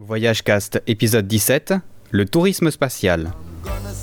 Voyage Cast, épisode 17, le tourisme spatial. Gonna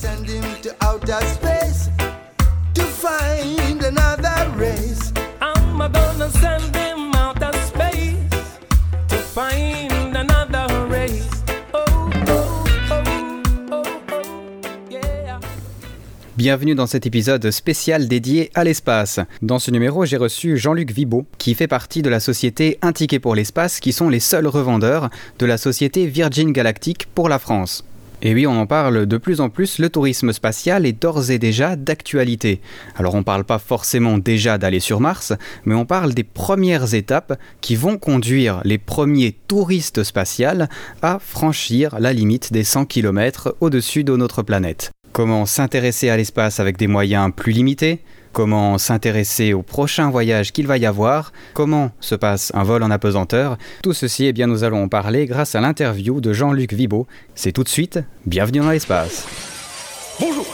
Bienvenue dans cet épisode spécial dédié à l'espace. Dans ce numéro, j'ai reçu Jean-Luc Vibo, qui fait partie de la société Un pour l'espace, qui sont les seuls revendeurs de la société Virgin Galactic pour la France. Et oui, on en parle de plus en plus, le tourisme spatial est d'ores et déjà d'actualité. Alors on parle pas forcément déjà d'aller sur Mars, mais on parle des premières étapes qui vont conduire les premiers touristes spatials à franchir la limite des 100 km au-dessus de notre planète. Comment s'intéresser à l'espace avec des moyens plus limités? Comment s'intéresser au prochain voyage qu'il va y avoir? Comment se passe un vol en apesanteur? Tout ceci, eh bien, nous allons en parler grâce à l'interview de Jean-Luc Vibo. C'est tout de suite, bienvenue dans l'espace. Bonjour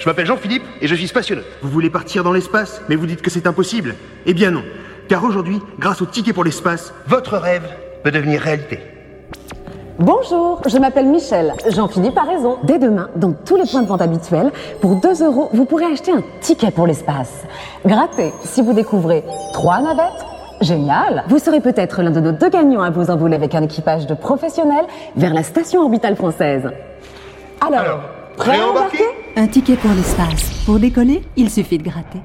Je m'appelle Jean-Philippe et je suis spationaute. Vous voulez partir dans l'espace, mais vous dites que c'est impossible Eh bien non, car aujourd'hui, grâce au ticket pour l'espace, votre rêve peut devenir réalité. Bonjour, je m'appelle Michel. Jean-Philippe a raison. Dès demain, dans tous les points de vente habituels, pour 2 euros, vous pourrez acheter un ticket pour l'espace. Grattez si vous découvrez trois navettes. Génial Vous serez peut-être l'un de nos deux gagnants à vous envoler avec un équipage de professionnels vers la station orbitale française. Alors, Alors, prêt à embarquer Un ticket pour l'espace. Pour décoller, il suffit de gratter.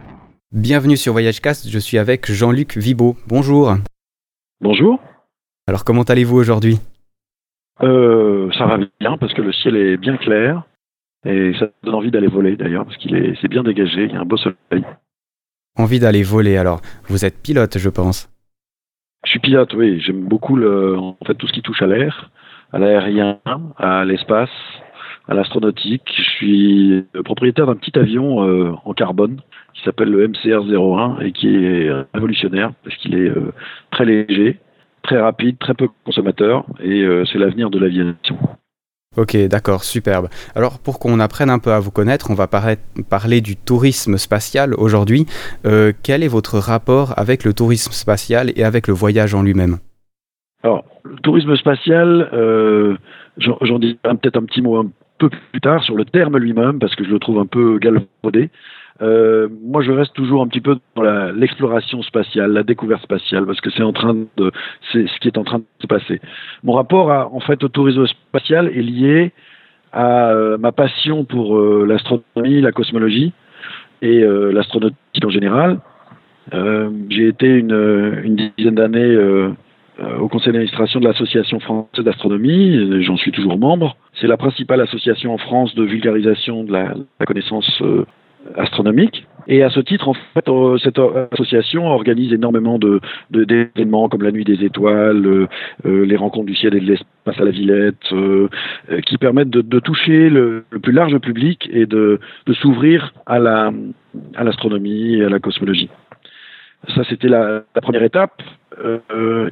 Bienvenue sur VoyageCast, je suis avec Jean-Luc Vibo. Bonjour. Bonjour. Alors comment allez-vous aujourd'hui? Euh, ça va bien parce que le ciel est bien clair et ça donne envie d'aller voler d'ailleurs parce qu'il est c'est bien dégagé, il y a un beau soleil. Envie d'aller voler alors. Vous êtes pilote, je pense. Je suis pilote, oui, j'aime beaucoup le en fait tout ce qui touche à l'air, à l'aérien, à l'espace, à l'astronautique. Je suis propriétaire d'un petit avion euh, en carbone qui s'appelle le MCR-01 et qui est euh, révolutionnaire parce qu'il est euh, très léger, très rapide, très peu consommateur et euh, c'est l'avenir de l'aviation. Ok, d'accord, superbe. Alors pour qu'on apprenne un peu à vous connaître, on va parler, du tourisme spatial aujourd'hui. Euh, quel est votre rapport avec le tourisme spatial et avec le voyage en lui-même? Alors, le tourisme spatial, euh, j'en dis peut-être un petit mot un peu plus tard sur le terme lui-même, parce que je le trouve un peu galvaudé. Euh, moi, je reste toujours un petit peu dans l'exploration spatiale, la découverte spatiale, parce que c'est en train de, c'est ce qui est en train de se passer. Mon rapport, à, en fait, au tourisme spatial est lié à euh, ma passion pour euh, l'astronomie, la cosmologie et l'astronautique en général. J'ai été une, dizaine d'années au conseil d'administration de l'Association française d'astronomie, j'en suis toujours membre. C'est la principale association en France de vulgarisation de la, la connaissance astronomique. Et à ce titre, en fait, euh, cette association organise énormément de d'événements comme la nuit des étoiles, euh, euh, les rencontres du ciel et de l'espace à la Villette, qui permettent de, toucher le, plus large public et de, s'ouvrir à la à l'astronomie et à la cosmologie. Ça, c'était la, première étape.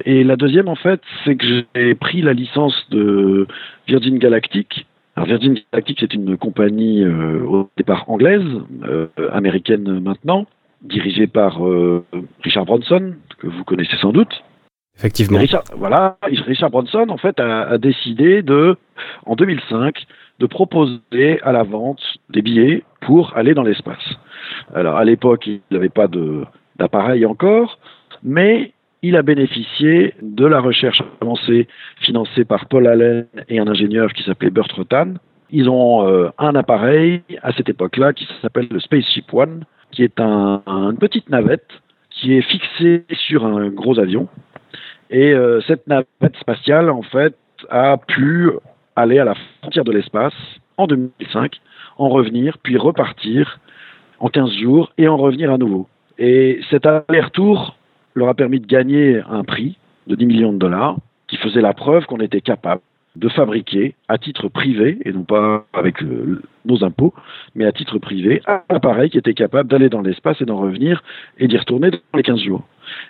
Et la deuxième, en fait, c'est que j'ai pris la licence de Virgin Galactic. Alors, Virgin Galactic, c'est une compagnie euh, au départ anglaise, euh, américaine maintenant, dirigée par euh, Richard Branson, que vous connaissez sans doute. Effectivement. Richard, voilà, Richard Branson, en fait, a, a décidé de, en 2005, de proposer à la vente des billets pour aller dans l'espace. Alors, à l'époque, il n'avait pas de- d'appareil encore, mais il a bénéficié de la recherche avancée financée par Paul Allen et un ingénieur qui s'appelait Burt Rutan. Ils ont euh, un appareil à cette époque-là qui s'appelle le Spaceship One, qui est un- une petite navette qui est fixée sur un gros avion. Et euh, cette navette spatiale, en fait, a pu aller à la frontière de l'espace en 2005, en revenir, puis repartir en 15 jours et en revenir à nouveau. Et cet aller-retour leur a permis de gagner un prix de 10 millions de dollars qui faisait la preuve qu'on était capable de fabriquer à titre privé, et non pas avec euh, nos impôts, mais à titre privé, un appareil qui était capable d'aller dans l'espace et d'en revenir et d'y retourner dans les 15 jours.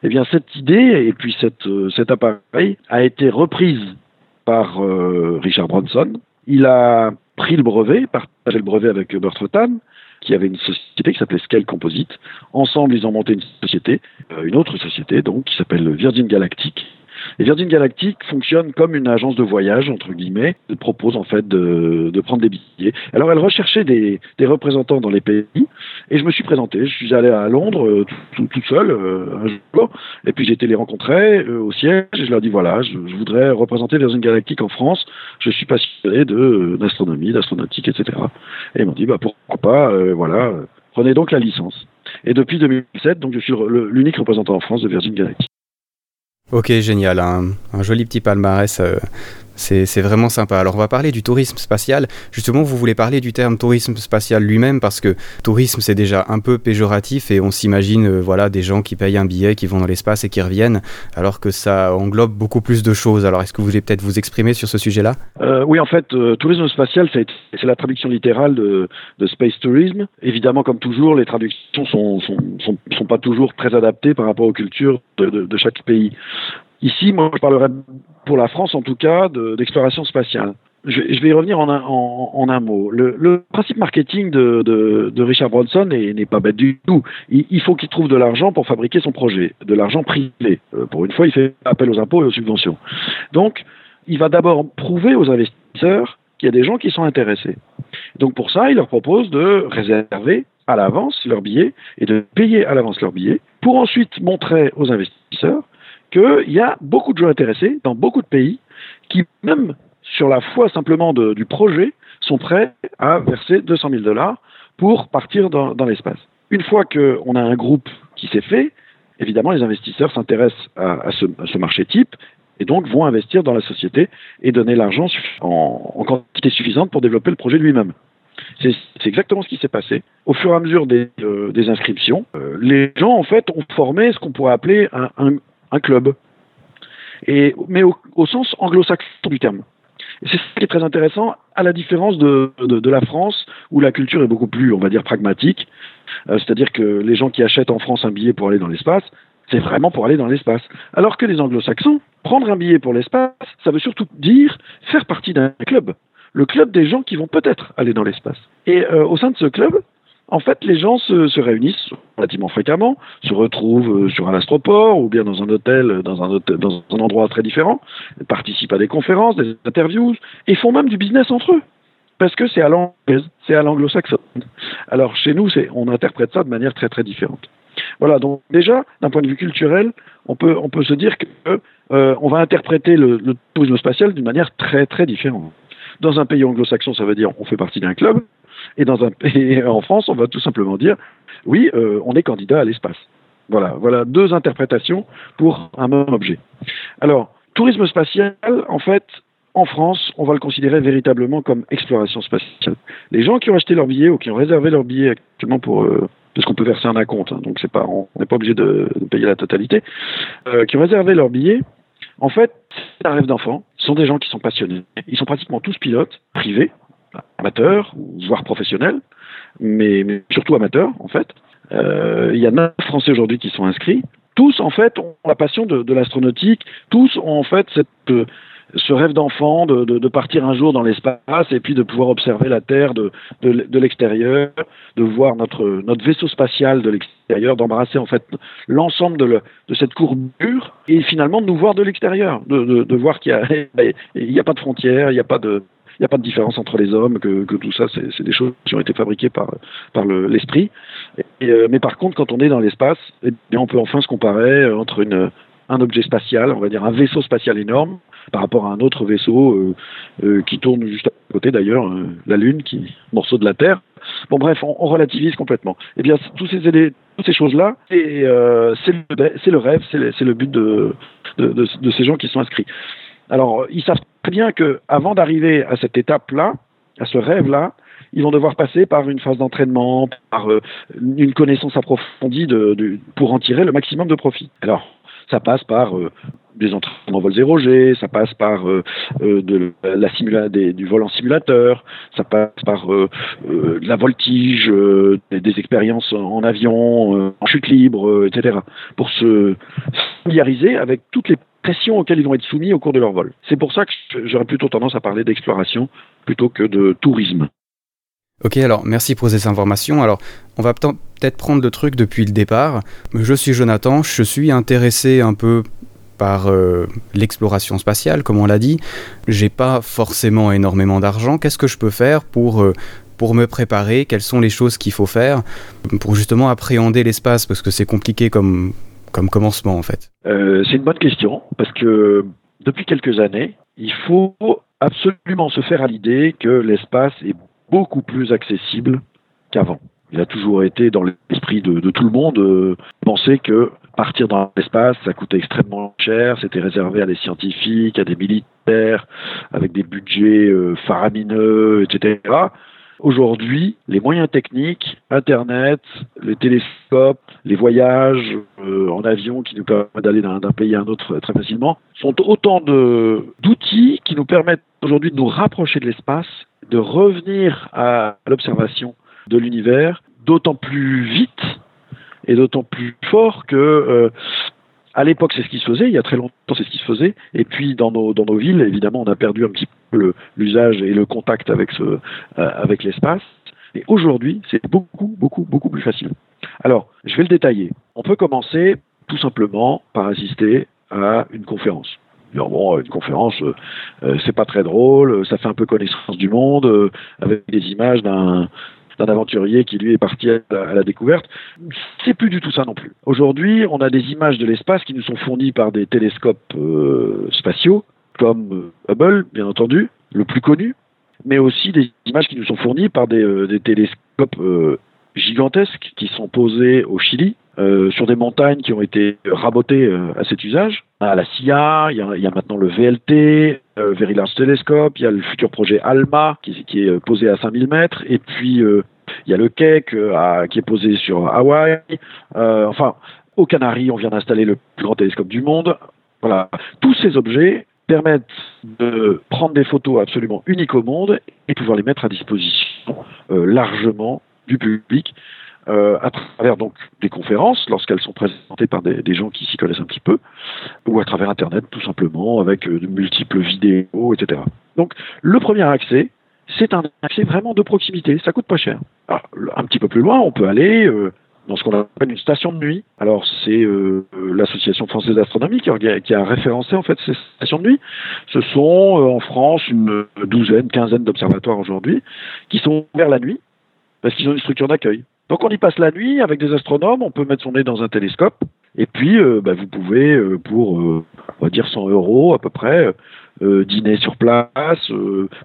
Eh bien, cette idée et puis euh, cet appareil a été reprise par euh, Richard Branson. Il a pris le brevet, partagé le brevet avec Rutan, qui avait une société qui s'appelait Scale Composite. Ensemble, ils ont monté une société, euh, une autre société donc, qui s'appelle Virgin Galactic. Et Virgin Galactic fonctionne comme une agence de voyage, entre guillemets, elle propose en fait de, de prendre des billets. Alors elle recherchait des, des, représentants dans les pays, et je me suis présenté. Je suis allé à Londres euh, tout, tout, seul euh, un jour, et puis j'ai été les rencontrer euh, au siège, et je leur dis voilà, je, je, voudrais représenter Virgin Galactic en France, je suis passionné d'astronomie, d'astronautique, etc. Et ils m'ont dit bah pourquoi pas, voilà, prenez donc la licence. Et depuis 2007, donc je suis l'unique représentant en France de Virgin Galactic. Ok, génial, un, un joli petit palmarès. C'est vraiment sympa. Alors on va parler du tourisme spatial. Justement, vous voulez parler du terme tourisme spatial lui-même parce que tourisme c'est déjà un peu péjoratif et on s'imagine euh, voilà des gens qui payent un billet, qui vont dans l'espace et qui reviennent, alors que ça englobe beaucoup plus de choses. Alors est-ce que vous voulez peut-être vous exprimer sur ce sujet-là? Euh, Oui, en fait, euh, tourisme spatial c'est la traduction littérale de, space tourism. Évidemment, comme toujours, les traductions sont sont, pas toujours très adaptées par rapport aux cultures de chaque pays. Ici, moi, je parlerai pour la France, en tout cas, d'exploration spatiale. Je, je, vais y revenir en un, en, un mot. Le, le, principe marketing de, de, de Richard Branson n'est pas bête du tout. Il, il faut qu'il trouve de l'argent pour fabriquer son projet, de l'argent privé. Euh, pour une fois, il fait appel aux impôts et aux subventions. Donc, il va d'abord prouver aux investisseurs qu'il y a des gens qui sont intéressés. Donc pour ça, il leur propose de réserver à l'avance leurs billets et de payer à l'avance leurs billets pour ensuite montrer aux investisseurs qu'il y a beaucoup de gens intéressés dans beaucoup de pays qui, même sur la foi simplement du projet, sont prêts à verser 200 000 dollars pour partir dans, l'espace. Une fois qu'on a un groupe qui s'est fait, évidemment, les investisseurs s'intéressent à, ce, marché type et donc vont investir dans la société et donner l'argent en, quantité suffisante pour développer le projet lui-même. C'est exactement ce qui s'est passé. Au fur et à mesure des, euh, inscriptions, euh, les gens en fait ont formé ce qu'on pourrait appeler un, un, un club, et, mais au, sens anglo-saxon du terme. C'est ce qui est très intéressant, à la différence de, de, de, la France, où la culture est beaucoup plus, on va dire, pragmatique. Euh, C'est-à-dire que les gens qui achètent en France un billet pour aller dans l'espace, c'est vraiment pour aller dans l'espace. Alors que les anglo-saxons, prendre un billet pour l'espace, ça veut surtout dire faire partie d'un club. Le club des gens qui vont peut-être aller dans l'espace. Et euh, au sein de ce club, en fait, les gens se, se, réunissent relativement fréquemment, se retrouvent sur un astroport ou bien dans un hôtel, dans un, hôtel, dans un endroit très différent, participent à des conférences, des interviews, et font même du business entre eux. Parce que c'est à l'anglaise, c'est à l'anglo-saxonne. Alors chez nous, on interprète ça de manière très très différente. Voilà, donc déjà, d'un point de vue culturel, on peut, se dire que euh, va interpréter le, le tourisme spatial d'une manière très très différente. Dans un pays anglo-saxon, ça veut dire on fait partie d'un club, et en France, on va tout simplement dire oui, euh, on est candidat à l'espace. Voilà, voilà deux interprétations pour un même objet. Alors, tourisme spatial, en fait, en France, on va le considérer véritablement comme exploration spatiale. Les gens qui ont acheté leur billet ou qui ont réservé leur billet actuellement pour euh, parce qu'on peut verser un acompte, hein, donc c'est pas, on n'est pas obligé de, de, payer la totalité, euh, qui ont réservé leur billet, en fait, c'est un rêve d'enfant. Ce sont des gens qui sont passionnés. Ils sont pratiquement tous pilotes privés, amateurs, voire professionnels, mais, surtout amateurs en fait. Euh, il y a neuf Français aujourd'hui qui sont inscrits. Tous en fait ont la passion de, l'astronautique. Tous ont en fait cette, euh, ce rêve d'enfant de, de, partir un jour dans l'espace et puis de pouvoir observer la Terre de, de l'extérieur, de voir notre, notre vaisseau spatial de l'extérieur, d'embrasser en fait l'ensemble de, le, de cette courbure et finalement de nous voir de l'extérieur, de, voir qu'il n'y a, a, pas de frontières, il n'y a pas de il n'y a pas de différence entre les hommes, que, tout ça, c'est des choses qui ont été fabriquées par, l'esprit. Le, euh, mais par contre, quand on est dans l'espace, eh on peut enfin se comparer entre une, un objet spatial, on va dire un vaisseau spatial énorme, par rapport à un autre vaisseau euh, euh, qui tourne juste à côté d'ailleurs, euh, la Lune, qui morceau de la Terre. Bon bref, on, relativise complètement. Eh bien, toutes ces choses-là, c'est euh, le, rêve, c'est le, but de ces gens qui sont inscrits. Alors, ils savent très bien que avant d'arriver à cette étape-là, à ce rêve-là, ils vont devoir passer par une phase d'entraînement, par euh, une connaissance approfondie de, pour en tirer le maximum de profit. Alors, ça passe par euh, des entraînements en vol 0G, ça passe par euh, de la simula du vol en simulateur, ça passe par euh, de la voltige, des, des, expériences en avion, en chute libre, etc. Pour se familiariser avec toutes les pressions auxquelles ils vont être soumis au cours de leur vol. C'est pour ça que j'aurais plutôt tendance à parler d'exploration plutôt que de tourisme. Ok, alors merci pour ces informations. Alors, on va peut-être prendre le truc depuis le départ. Je suis Jonathan, je suis intéressé un peu par euh, l'exploration spatiale, comme on l'a dit. J'ai pas forcément énormément d'argent. Qu'est-ce que je peux faire pour euh, pour me préparer? Quelles sont les choses qu'il faut faire pour justement appréhender l'espace? Parce que c'est compliqué comme comme commencement en fait. Euh, c'est une bonne question parce que depuis quelques années, il faut absolument se faire à l'idée que l'espace est beaucoup plus accessible qu'avant. Il a toujours été dans l'esprit de, tout le monde euh, penser que partir dans l'espace, ça coûtait extrêmement cher, c'était réservé à des scientifiques, à des militaires, avec des budgets euh, faramineux, etc. Aujourd'hui, les moyens techniques, Internet, les télescopes, les voyages euh, en avion qui nous permettent d'aller d'un pays à un autre très facilement, sont autant d'outils qui nous permettent aujourd'hui de nous rapprocher de l'espace, de revenir à l'observation de l'univers, d'autant plus vite et d'autant plus fort que euh, à l'époque c'est ce qui se faisait, il y a très longtemps c'est ce qui se faisait, et puis dans nos, dans nos villes, évidemment, on a perdu un petit peu l'usage et le contact avec, ce, euh, avec l'espace. Et aujourd'hui, c'est beaucoup, beaucoup, beaucoup plus facile. Alors, je vais le détailler. On peut commencer tout simplement par assister à une conférence. Bon, une conférence, euh, euh, c'est pas très drôle, ça fait un peu connaissance du monde, euh, avec des images d'un d'un aventurier qui lui est parti à la, à la découverte. C'est plus du tout ça non plus. Aujourd'hui, on a des images de l'espace qui nous sont fournies par des télescopes euh, spatiaux, comme euh, Hubble, bien entendu, le plus connu, mais aussi des images qui nous sont fournies par des, euh, télescopes gigantesques qui sont posés au Chili, sur des montagnes qui ont été rabotées à cet usage. À la CIA, il y a, maintenant le VLT, euh, Very Large Telescope, il y a le futur projet ALMA qui, qui est posé à 5000 mètres, et puis il y a le Keck euh, qui est posé sur Hawaï. Euh, enfin, aux Canaries, on vient d'installer le plus grand télescope du monde. Voilà, tous ces objets permettent de prendre des photos absolument uniques au monde et pouvoir les mettre à disposition euh, largement du public à travers donc des conférences lorsqu'elles sont présentées par des, gens qui s'y connaissent un petit peu ou à travers internet tout simplement avec de multiples vidéos etc. Donc le premier accès c'est un accès vraiment de proximité, ça coûte pas cher. Alors, un petit peu plus loin, on peut aller euh, dans ce qu'on appelle une station de nuit. Alors c'est euh, l'association française d'astronomie qui a référencé en fait ces stations de nuit. Ce sont euh, en France une douzaine, quinzaine d'observatoires aujourd'hui qui sont ouverts la nuit parce qu'ils ont une structure d'accueil. Donc on y passe la nuit avec des astronomes, on peut mettre son nez dans un télescope et puis euh, bah, vous pouvez euh, pour euh, on va dire 100 euros à peu près dîner sur place,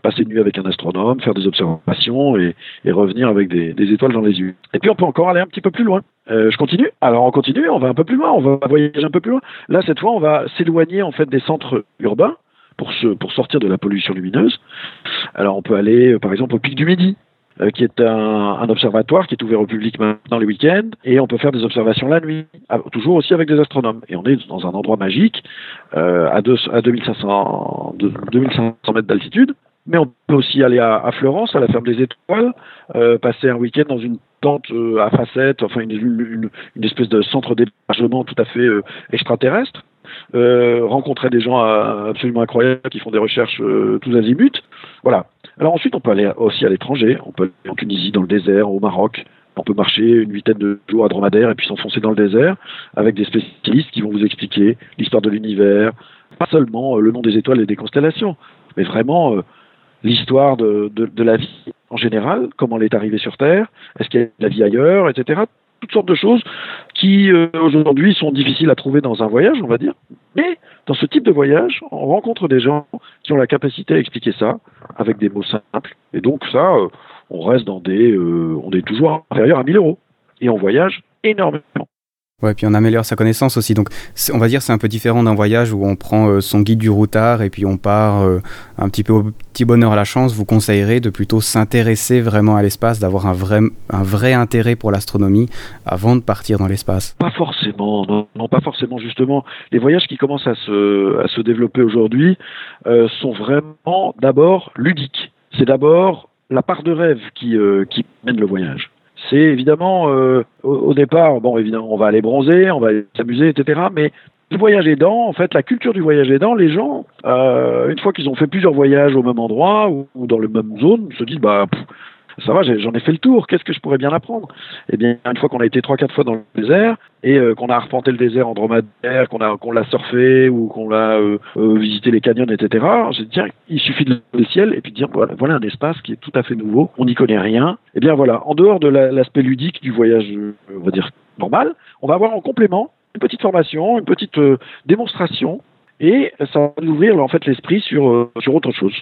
passer une nuit avec un astronome, faire des observations et, revenir avec des, étoiles dans les yeux. Et puis on peut encore aller un petit peu plus loin. Je continue. Alors on continue, on va un peu plus loin, on va voyager un peu plus loin. Là cette fois on va s'éloigner en fait des centres urbains pour sortir de la pollution lumineuse. Alors on peut aller par exemple au pic du Midi. Euh, qui est un, un observatoire qui est ouvert au public maintenant les week-ends, et on peut faire des observations la nuit, toujours aussi avec des astronomes. Et on est dans un endroit magique, euh, à, deux, à 2500, de- 2500 mètres d'altitude, mais on peut aussi aller à, à Florence, à la ferme des étoiles, euh, passer un week-end dans une tente euh, à facettes, enfin une, une, une espèce de centre d'hébergement tout à fait euh, extraterrestre, rencontrer des gens absolument incroyables qui font des recherches tous azimuts. Voilà. Alors ensuite, on peut aller aussi à l'étranger, on peut aller en Tunisie, dans le désert, au Maroc. On peut marcher une huitaine de jours à dromadaire et puis s'enfoncer dans le désert avec des spécialistes qui vont vous expliquer l'histoire de l'univers, pas seulement euh, le nom des étoiles et des constellations, mais vraiment euh, l'histoire de, la vie en général, comment elle est arrivée sur Terre, est-ce qu'il y a de la vie ailleurs, etc. Toutes sortes de choses qui euh, aujourd'hui sont difficiles à trouver dans un voyage, on va dire. Mais dans ce type de voyage, on rencontre des gens qui ont la capacité à expliquer ça avec des mots simples. Et donc ça, euh, on reste dans des, euh, on est toujours inférieur à 1000 euros et on voyage énormément. Ouais, puis on améliore sa connaissance aussi. Donc, on va dire c'est un peu différent d'un voyage où on prend euh, son guide du routard et puis on part euh, un petit peu au petit bonheur à la chance. Vous conseillerez de plutôt s'intéresser vraiment à l'espace, d'avoir un vrai, un vrai intérêt pour l'astronomie avant de partir dans l'espace. Pas forcément, non, non, pas forcément justement. Les voyages qui commencent à se, à se développer aujourd'hui euh, sont vraiment d'abord ludiques. C'est d'abord la part de rêve qui, qui mène le voyage. C'est évidemment, euh, au, départ, bon, évidemment, on va aller bronzer, on va s'amuser, etc. Mais le voyage aidant, en fait, la culture du voyage aidant, les gens, euh, une fois qu'ils ont fait plusieurs voyages au même endroit ou, ou dans la même zone, se disent, bah, pff, ça va, j'en ai fait le tour. Qu'est-ce que je pourrais bien apprendre? Eh bien, une fois qu'on a été trois, quatre fois dans le désert et euh, qu'on a arpenté le désert en dromadaire, qu'on a qu'on l'a surfé ou qu'on l'a euh, euh, visité les canyons, etc. J'ai dit tiens, il suffit de le ciel et puis de dire voilà, voilà un espace qui est tout à fait nouveau. On n'y connaît rien. Eh bien voilà, en dehors de la- l'aspect ludique du voyage, on va dire normal, on va avoir en complément une petite formation, une petite démonstration et ça va nous ouvrir en fait l'esprit sur sur autre chose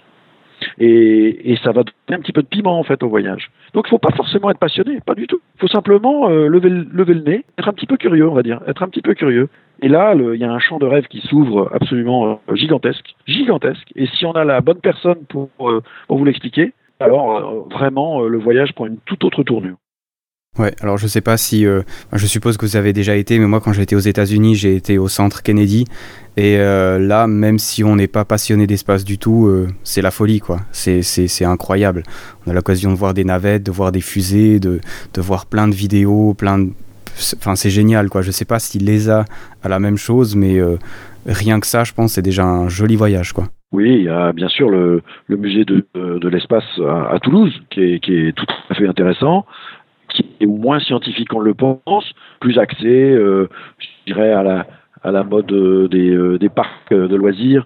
et, ça va donner un petit peu de piment en fait au voyage. Donc il faut pas forcément être passionné, pas du tout. Il faut simplement euh, lever, le- nez, être un petit peu curieux, on va dire, être un petit peu curieux. Et là, il y a un champ de rêve qui s'ouvre absolument euh, gigantesque, gigantesque. Et si on a la bonne personne pour, euh, vous l'expliquer, alors vraiment le voyage prend une toute autre tournure. Ouais, alors je sais pas si. euh, je suppose que vous avez déjà été, mais moi, quand j'étais aux États-Unis, j'ai été au centre Kennedy. Et euh, là, même si on n'est pas passionné d'espace du tout, euh, c'est la folie, quoi. C'est- incroyable. On a l'occasion de voir des navettes, de voir des fusées, de, de voir plein de vidéos, plein de. Enfin, c'est génial, quoi. Je sais pas si l'ESA a la même chose, mais euh, rien que ça, je pense, c'est déjà un joli voyage, quoi. Oui, il y a bien sûr le, le musée de, de, de l'espace à, à Toulouse, qui est, qui est tout à fait intéressant, qui est moins scientifique qu'on le pense, plus axé, euh, je dirais, à la, à la mode euh, des, euh, des parcs de loisirs,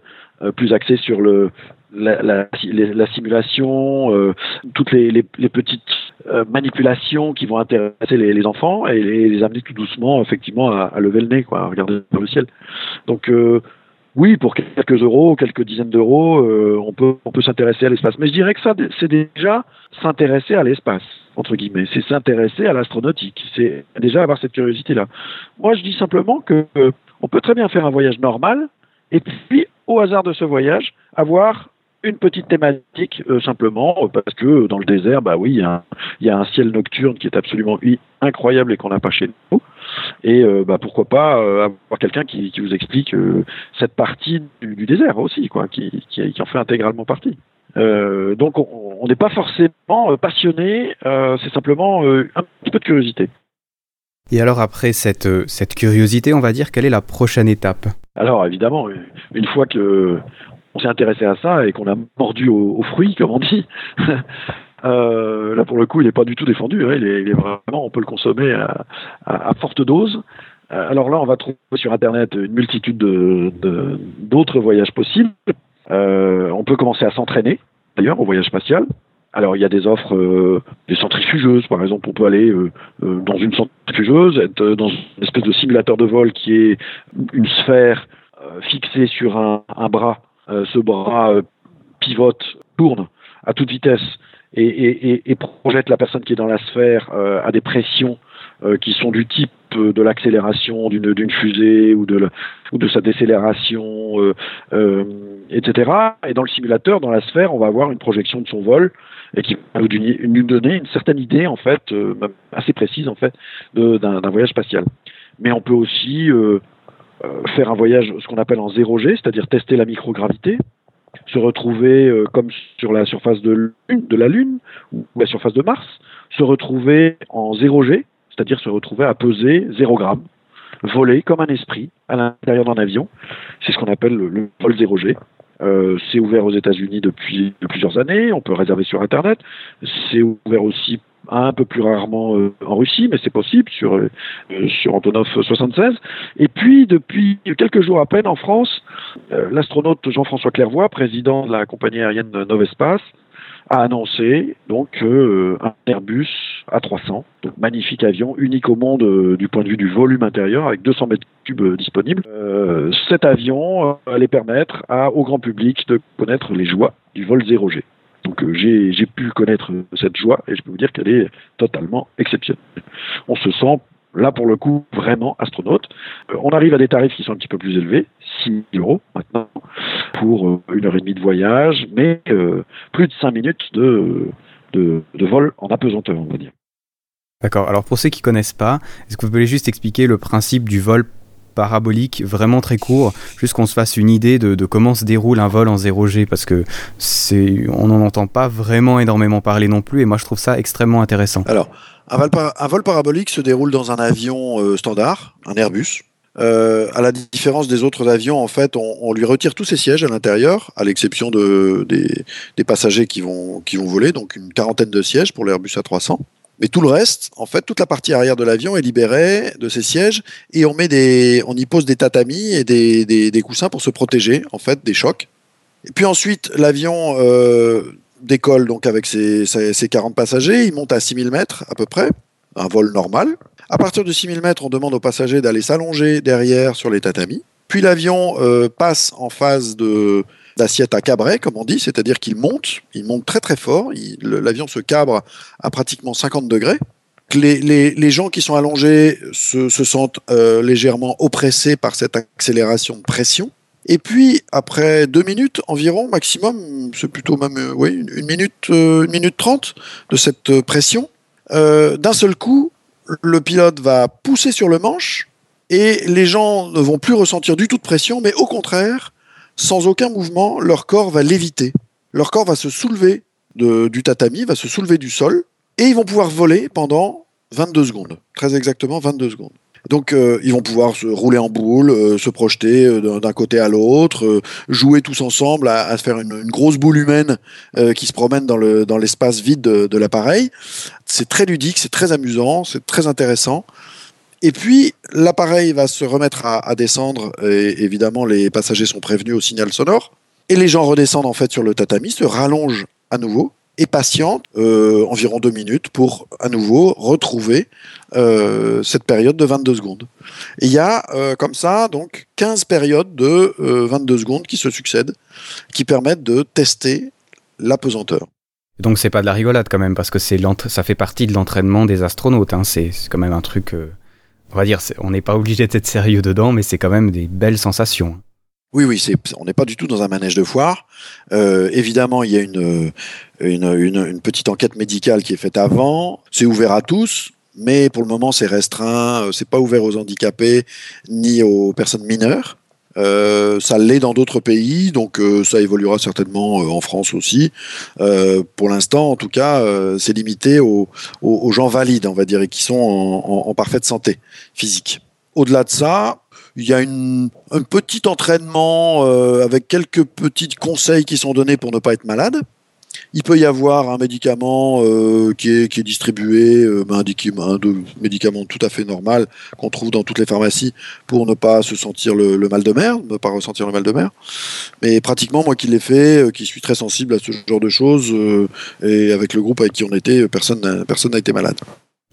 plus axé sur le, la, la, la simulation, toutes les, petites manipulations qui vont intéresser les, enfants et les, amener tout doucement, effectivement, à, lever le nez, quoi, à regarder dans le ciel. Donc, oui, pour quelques euros, quelques dizaines d'euros, on peut, on peut s'intéresser à l'espace. Mais je dirais que ça, c'est déjà s'intéresser à l'espace, entre guillemets. C'est s'intéresser à l'astronautique. C'est déjà avoir cette curiosité-là. Moi, je dis simplement que euh, on peut très bien faire un voyage normal et puis, au hasard de ce voyage, avoir une petite thématique euh, simplement euh, parce que dans le désert, bah oui, il y, a un- ciel nocturne qui est absolument incroyable et qu'on n'a pas chez nous. Et bah, pourquoi pas avoir quelqu'un qui, vous explique cette partie du, désert aussi, quoi, qui en fait intégralement partie. Euh, donc on n'est pas forcément euh, passionné, euh, c'est simplement euh, un petit peu de curiosité. Et alors, après cette, cette curiosité, on va dire, quelle est la prochaine étape? Alors évidemment, une fois que on s'est intéressé à ça et qu'on a mordu aux, aux fruits, comme on dit, là pour le coup, il n'est pas du tout défendu. hein, il, est, il est vraiment, on peut le consommer à, à- à forte dose. Alors là, on va trouver sur Internet une multitude de- de- d'autres voyages possibles. Euh, on peut commencer à s'entraîner, d'ailleurs, au voyage spatial. Alors, il y a des offres, euh, des centrifugeuses, par exemple. On peut aller euh, dans une centrifugeuse, être dans une espèce de simulateur de vol qui est une sphère fixée sur un, bras. Ce bras pivote, tourne à toute vitesse et, et- et- et projette la personne qui est dans la sphère à des pressions qui sont du type de l'accélération d'une fusée ou de, sa décélération, euh, euh, etc. Et dans le simulateur, dans la sphère, on va avoir une projection de son vol et qui va nous, donner une certaine idée, en fait, euh, assez précise, en fait, d'un voyage spatial. Mais on peut aussi euh, euh, faire un voyage, ce qu'on appelle en 0G, c'est-à-dire tester la microgravité, se retrouver euh, comme sur la surface de la Lune ou la surface de Mars, se retrouver en 0G, c'est-à-dire se retrouver à peser 0 gramme, voler comme un esprit à l'intérieur d'un avion. C'est ce qu'on appelle le, vol 0G. Euh, c'est ouvert aux États-Unis depuis de plusieurs années. On peut réserver sur Internet. C'est ouvert aussi un peu plus rarement euh, en Russie, mais c'est possible sur euh, sur Antonov 76. Et puis depuis quelques jours à peine en France, l'astronaute Jean-François Clairvoy, président de la compagnie aérienne Novespace, a annoncé donc euh, un Airbus A300, donc magnifique avion, unique au monde euh, du point de vue du volume intérieur, avec 200 mètres cubes euh, disponibles. Cet avion allait permettre au grand public de connaître les joies du vol 0G. Donc j'ai pu connaître cette joie et je peux vous dire qu'elle est totalement exceptionnelle. On se sent là pour le coup vraiment astronaute. Euh, on arrive à des tarifs qui sont un petit peu plus élevés, 6 000 euros maintenant pour euh, une heure et demie de voyage, mais euh, plus de 5 minutes de, de, vol en apesanteur, on va dire. D'accord. Alors pour ceux qui connaissent pas, est-ce que vous pouvez juste expliquer le principe du vol parabolique vraiment très court, juste qu'on se fasse une idée de, comment se déroule un vol en 0G, parce que c'est, on n'en entend pas vraiment énormément parler non plus, et moi je trouve ça extrêmement intéressant. Alors, un vol, parabolique se déroule dans un avion euh, standard, un Airbus. Euh, à la différence des autres avions, en fait, on, on lui retire tous ses sièges à l'intérieur, à l'exception de, des, des passagers qui vont, qui vont voler, donc une quarantaine de sièges pour l'Airbus A300. Mais tout le reste, en fait, toute la partie arrière de l'avion est libérée de ses sièges et on met des, on y pose des tatamis et des, des, coussins pour se protéger, en fait, des chocs. Et puis ensuite, l'avion euh, décolle donc avec ses, ses, ses 40 passagers, il monte à 6000 mètres à peu près, un vol normal. À partir de 6000 mètres, on demande aux passagers d'aller s'allonger derrière sur les tatamis. Puis l'avion euh, passe en phase de d'assiette à cabret, comme on dit, c'est-à-dire qu'il monte, il monte très très fort, l'avion se cabre à pratiquement 50 degrés. Les, gens qui sont allongés se, se sentent euh, légèrement oppressés par cette accélération de pression. Et puis, après deux minutes environ, maximum, c'est plutôt même euh, oui, une, minute, euh, une minute trente de cette pression, d'un seul coup, le pilote va pousser sur le manche et les gens ne vont plus ressentir du tout de pression, mais au contraire, sans aucun mouvement, leur corps va léviter. Leur corps va se soulever du tatami, va se soulever du sol, et ils vont pouvoir voler pendant 22 secondes. Très exactement 22 secondes. Donc euh, ils vont pouvoir se rouler en boule, euh, se projeter euh, d'un côté à l'autre, jouer tous ensemble à, faire une, grosse boule humaine qui se promène dans le- dans l'espace vide de, de l'appareil. C'est très ludique, c'est très amusant, c'est très intéressant. Et puis, l'appareil va se remettre à, descendre, et évidemment, les passagers sont prévenus au signal sonore. Et les gens redescendent en fait sur le tatami, se rallongent à nouveau et patientent euh, environ deux minutes pour à nouveau retrouver euh, cette période de 22 secondes. Il y a euh, comme ça donc 15 périodes de euh, 22 secondes qui se succèdent, qui permettent de tester la pesanteur. Donc c'est pas de la rigolade quand même, parce que ça fait partie de l'entraînement des astronautes. Hein. C'est quand même un truc. On va dire, on n'est pas obligé d'être sérieux dedans, mais c'est quand même des belles sensations. Oui, oui, on n'est pas du tout dans un manège de foire. Euh, évidemment, il y a une, une, une, une petite enquête médicale qui est faite avant. C'est ouvert à tous, mais pour le moment, c'est restreint. Euh, C'est pas ouvert aux handicapés ni aux personnes mineures. Euh, ça l'est dans d'autres pays, donc euh, ça évoluera certainement euh, en France aussi. Pour l'instant, en tout cas, c'est limité aux, gens valides, on va dire, et qui sont en, parfaite santé physique. Au-delà de ça, il y a un petit entraînement avec quelques petits conseils qui sont donnés pour ne pas être malade. Il peut y avoir un médicament euh, qui, est, distribué, euh, un, diqui- un médicament tout à fait normal qu'on trouve dans toutes les pharmacies pour ne pas se sentir le, mal de mer, ne pas ressentir le mal de mer. Mais pratiquement, moi qui l'ai fait, euh, qui suis très sensible à ce genre de choses, euh, et avec le groupe avec qui on était, personne n'a été malade.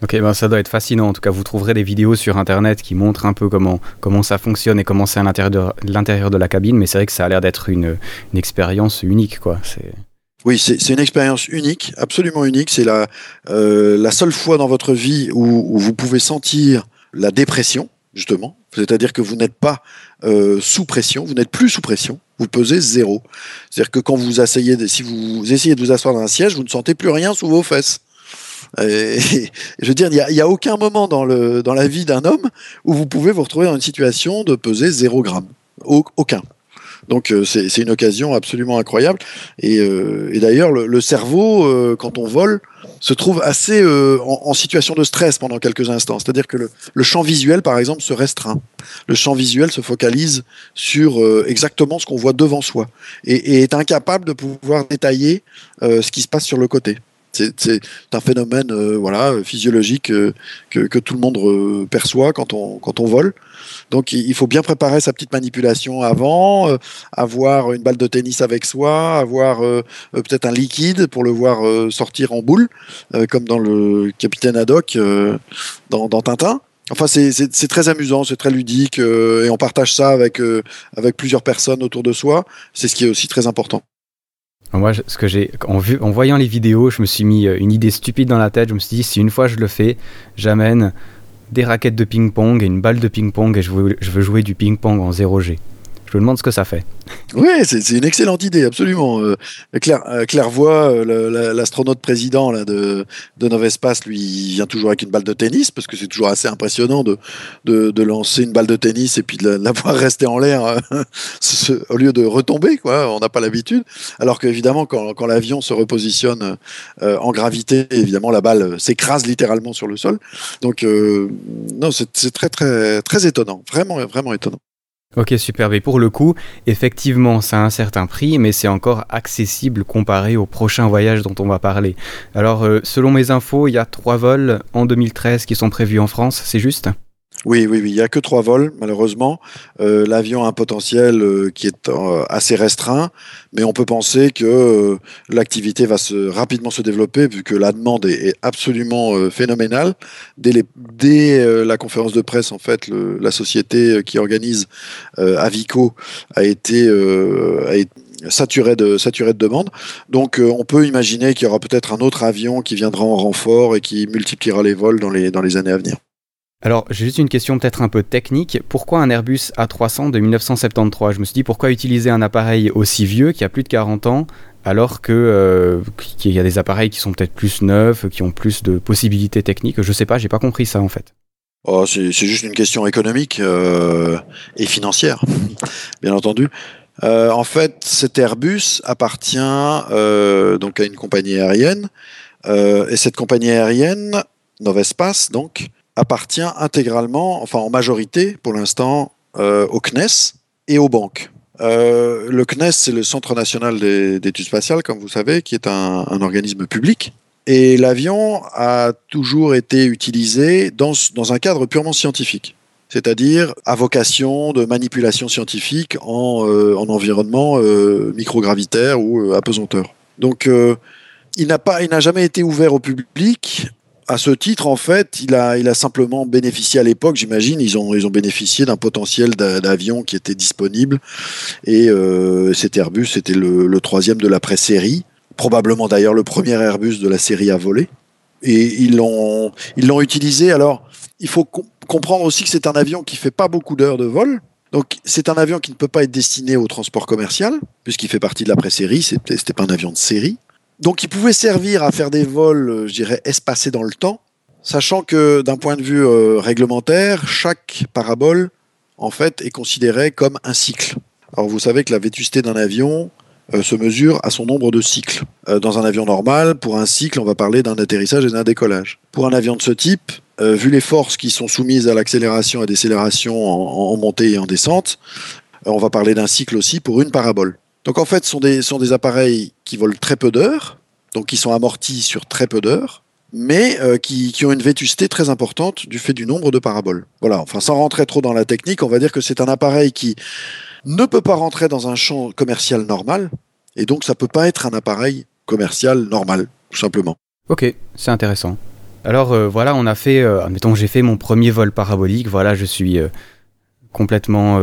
Ok, ben ça doit être fascinant. En tout cas, vous trouverez des vidéos sur Internet qui montrent un peu comment, ça fonctionne et comment c'est à l'intérieur de, la cabine, mais c'est vrai que ça a l'air d'être une, expérience unique, quoi. Oui, c'est une expérience unique, absolument unique. C'est la, euh, seule fois dans votre vie où, vous pouvez sentir la dépression, justement. C'est-à-dire que vous n'êtes pas euh, sous pression, vous n'êtes plus sous pression, vous pesez zéro. C'est-à-dire que quand vous asseyez, si vous essayez de vous asseoir dans un siège, vous ne sentez plus rien sous vos fesses. Je veux dire, il n'y a, aucun moment dans, la vie d'un homme où vous pouvez vous retrouver dans une situation de peser zéro gramme. Au- aucun. Donc euh, c'est une occasion absolument incroyable. Et, euh, et d'ailleurs, le, cerveau, euh, quand on vole, se trouve assez en, situation de stress pendant quelques instants. C'est-à-dire que le, le champ visuel, par exemple, se restreint. Le champ visuel se focalise sur exactement ce qu'on voit devant soi et, est incapable de pouvoir détailler ce qui se passe sur le côté. C'est un phénomène voilà, physiologique que, que tout le monde perçoit quand on, quand on vole. Donc il faut bien préparer sa petite manipulation avant, euh, avoir une balle de tennis avec soi, avoir euh, euh, peut-être un liquide pour le voir sortir en boule, comme dans le Capitaine Haddock dans, dans Tintin. Enfin, c'est- très amusant, c'est très ludique, et on partage ça avec, avec plusieurs personnes autour de soi. C'est ce qui est aussi très important. Moi, ce que j'ai, en, voyant les vidéos, je me suis mis une idée stupide dans la tête. Je me suis dit, si une fois je le fais, j'amène des raquettes de ping-pong et une balle de ping-pong et je veux, jouer du ping-pong en 0G. Je me demande ce que ça fait. Oui, c'est une excellente idée, absolument. Euh, Claire, euh, Clairvoy, euh, l'astronaute président là, de, de Novespace, lui, il vient toujours avec une balle de tennis, parce que c'est toujours assez impressionnant de, de, lancer une balle de tennis et puis de la, voir rester en l'air euh, au lieu de retomber. On n'a pas l'habitude. Alors qu'évidemment, quand, quand l'avion se repositionne euh, en gravité, évidemment, la balle s'écrase littéralement sur le sol. Donc, non, c'est très, très, très étonnant. Vraiment, vraiment étonnant. Ok, super. Mais pour le coup, effectivement, ça a un certain prix, mais c'est encore accessible comparé au prochain voyage dont on va parler. Alors, euh, selon mes infos, il y a trois vols en 2013 qui sont prévus en France, c'est juste? Oui, oui, oui. Il n'y a que trois vols, malheureusement. Euh, L'avion a un potentiel euh, qui est euh, assez restreint, mais on peut penser que l'activité va se, rapidement se développer vu que la demande est, absolument phénoménale. Dès, la conférence de presse, en fait, la société qui organise Avico a été, a été saturée de, saturée de demandes. Donc, on peut imaginer qu'il y aura peut-être un autre avion qui viendra en renfort et qui multipliera les vols dans les, dans les années à venir. Alors, j'ai juste une question peut-être un peu technique. Pourquoi un Airbus A300 de 1973 Je me suis dit, pourquoi utiliser un appareil aussi vieux, qui a plus de 40 ans, alors que euh, qu'il y a des appareils qui sont peut-être plus neufs, qui ont plus de possibilités techniques? Je sais pas, j'ai pas compris ça en fait. Oh, c'est juste une question économique euh, et financière, bien entendu. Euh, en fait, cet Airbus appartient donc à une compagnie aérienne, et cette compagnie aérienne, Novespace, donc, appartient intégralement, enfin en majorité pour l'instant, euh, au CNES et aux banques. Euh, le CNES, c'est le Centre national des- d'études spatiales, comme vous savez, qui est un, organisme public. Et l'avion a toujours été utilisé dans, dans un cadre purement scientifique, c'est-à-dire à vocation de manipulation scientifique en, euh, en environnement microgravitaire ou apesanteur. Donc, il n'a pas, il n'a jamais été ouvert au public. À ce titre, en fait, il a, simplement bénéficié à l'époque, j'imagine, ils ont, bénéficié d'un potentiel d'a- d'avion qui était disponible. Et euh, cet Airbus était le, troisième de la pré-série probablement d'ailleurs le premier Airbus de la série à voler. Et ils l'ont, utilisé. Alors, il faut com- comprendre aussi que c'est un avion qui fait pas beaucoup d'heures de vol. Donc, c'est un avion qui ne peut pas être destiné au transport commercial, puisqu'il fait partie de la pré-série. C'était, c'était pas un avion de série. Donc, il pouvait servir à faire des vols, euh, je dirais, espacés dans le temps, sachant que d'un point de vue euh, réglementaire, chaque parabole, en fait, est considérée comme un cycle. Alors, vous savez que la vétusté d'un avion, euh, se mesure à son nombre de cycles. Dans un avion normal, pour un cycle, on va parler d'un atterrissage et d'un décollage. Pour un avion de ce type, vu les forces qui sont soumises à l'accélération et décélération en, en montée et en descente, on va parler d'un cycle aussi pour une parabole. Donc en fait, ce sont des, sont des appareils qui volent très peu d'heures, donc qui sont amortis sur très peu d'heures, mais euh, qui, qui ont une vétusté très importante du fait du nombre de paraboles. Voilà, enfin sans rentrer trop dans la technique, on va dire que c'est un appareil qui ne peut pas rentrer dans un champ commercial normal, et donc ça peut pas être un appareil commercial normal, tout simplement. Ok, c'est intéressant. Alors euh, voilà, on a fait, euh, admettons, j'ai fait mon premier vol parabolique. Voilà, je suis euh, complètement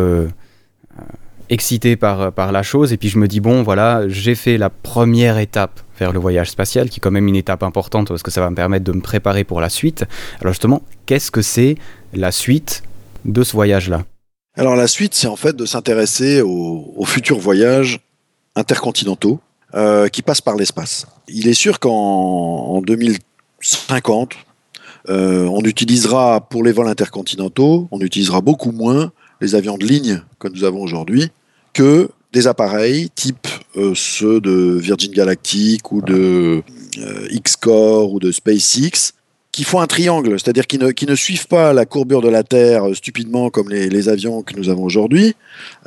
excité par, par la chose. Et puis je me dis, bon, voilà, j'ai fait la première étape vers le voyage spatial, qui est quand même une étape importante parce que ça va me permettre de me préparer pour la suite. Alors justement, qu'est-ce que c'est la suite de ce voyage-là? Alors la suite, c'est en fait de s'intéresser aux, futurs voyages intercontinentaux euh, qui passent par l'espace. Il est sûr qu'en en 2050, euh, on utilisera pour les vols intercontinentaux, on utilisera beaucoup moins les avions de ligne que nous avons aujourd'hui que des appareils type euh, ceux de Virgin Galactic ou de euh, X-Core ou de SpaceX qui font un triangle, c'est-à-dire qui ne, qui ne suivent pas la courbure de la Terre euh, stupidement comme les, avions que nous avons aujourd'hui,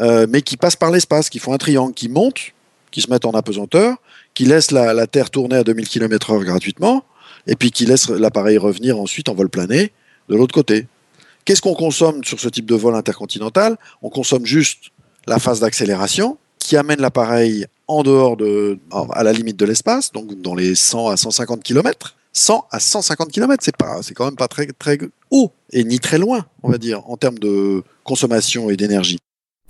euh, mais qui passent par l'espace, qui font un triangle, qui montent, qui se mettent en apesanteur, qui laissent la, la Terre tourner à 2000 km/h gratuitement, et puis qui laissent l'appareil revenir ensuite en vol plané de l'autre côté. Qu'est-ce qu'on consomme sur ce type de vol intercontinental? On consomme juste la phase d'accélération qui amène l'appareil en dehors de, à la limite de l'espace, donc dans les 100 à 150 km. 100 à 150 km, c'est pas, c'est quand même pas très, très haut et ni très loin, on va dire, en termes de consommation et d'énergie.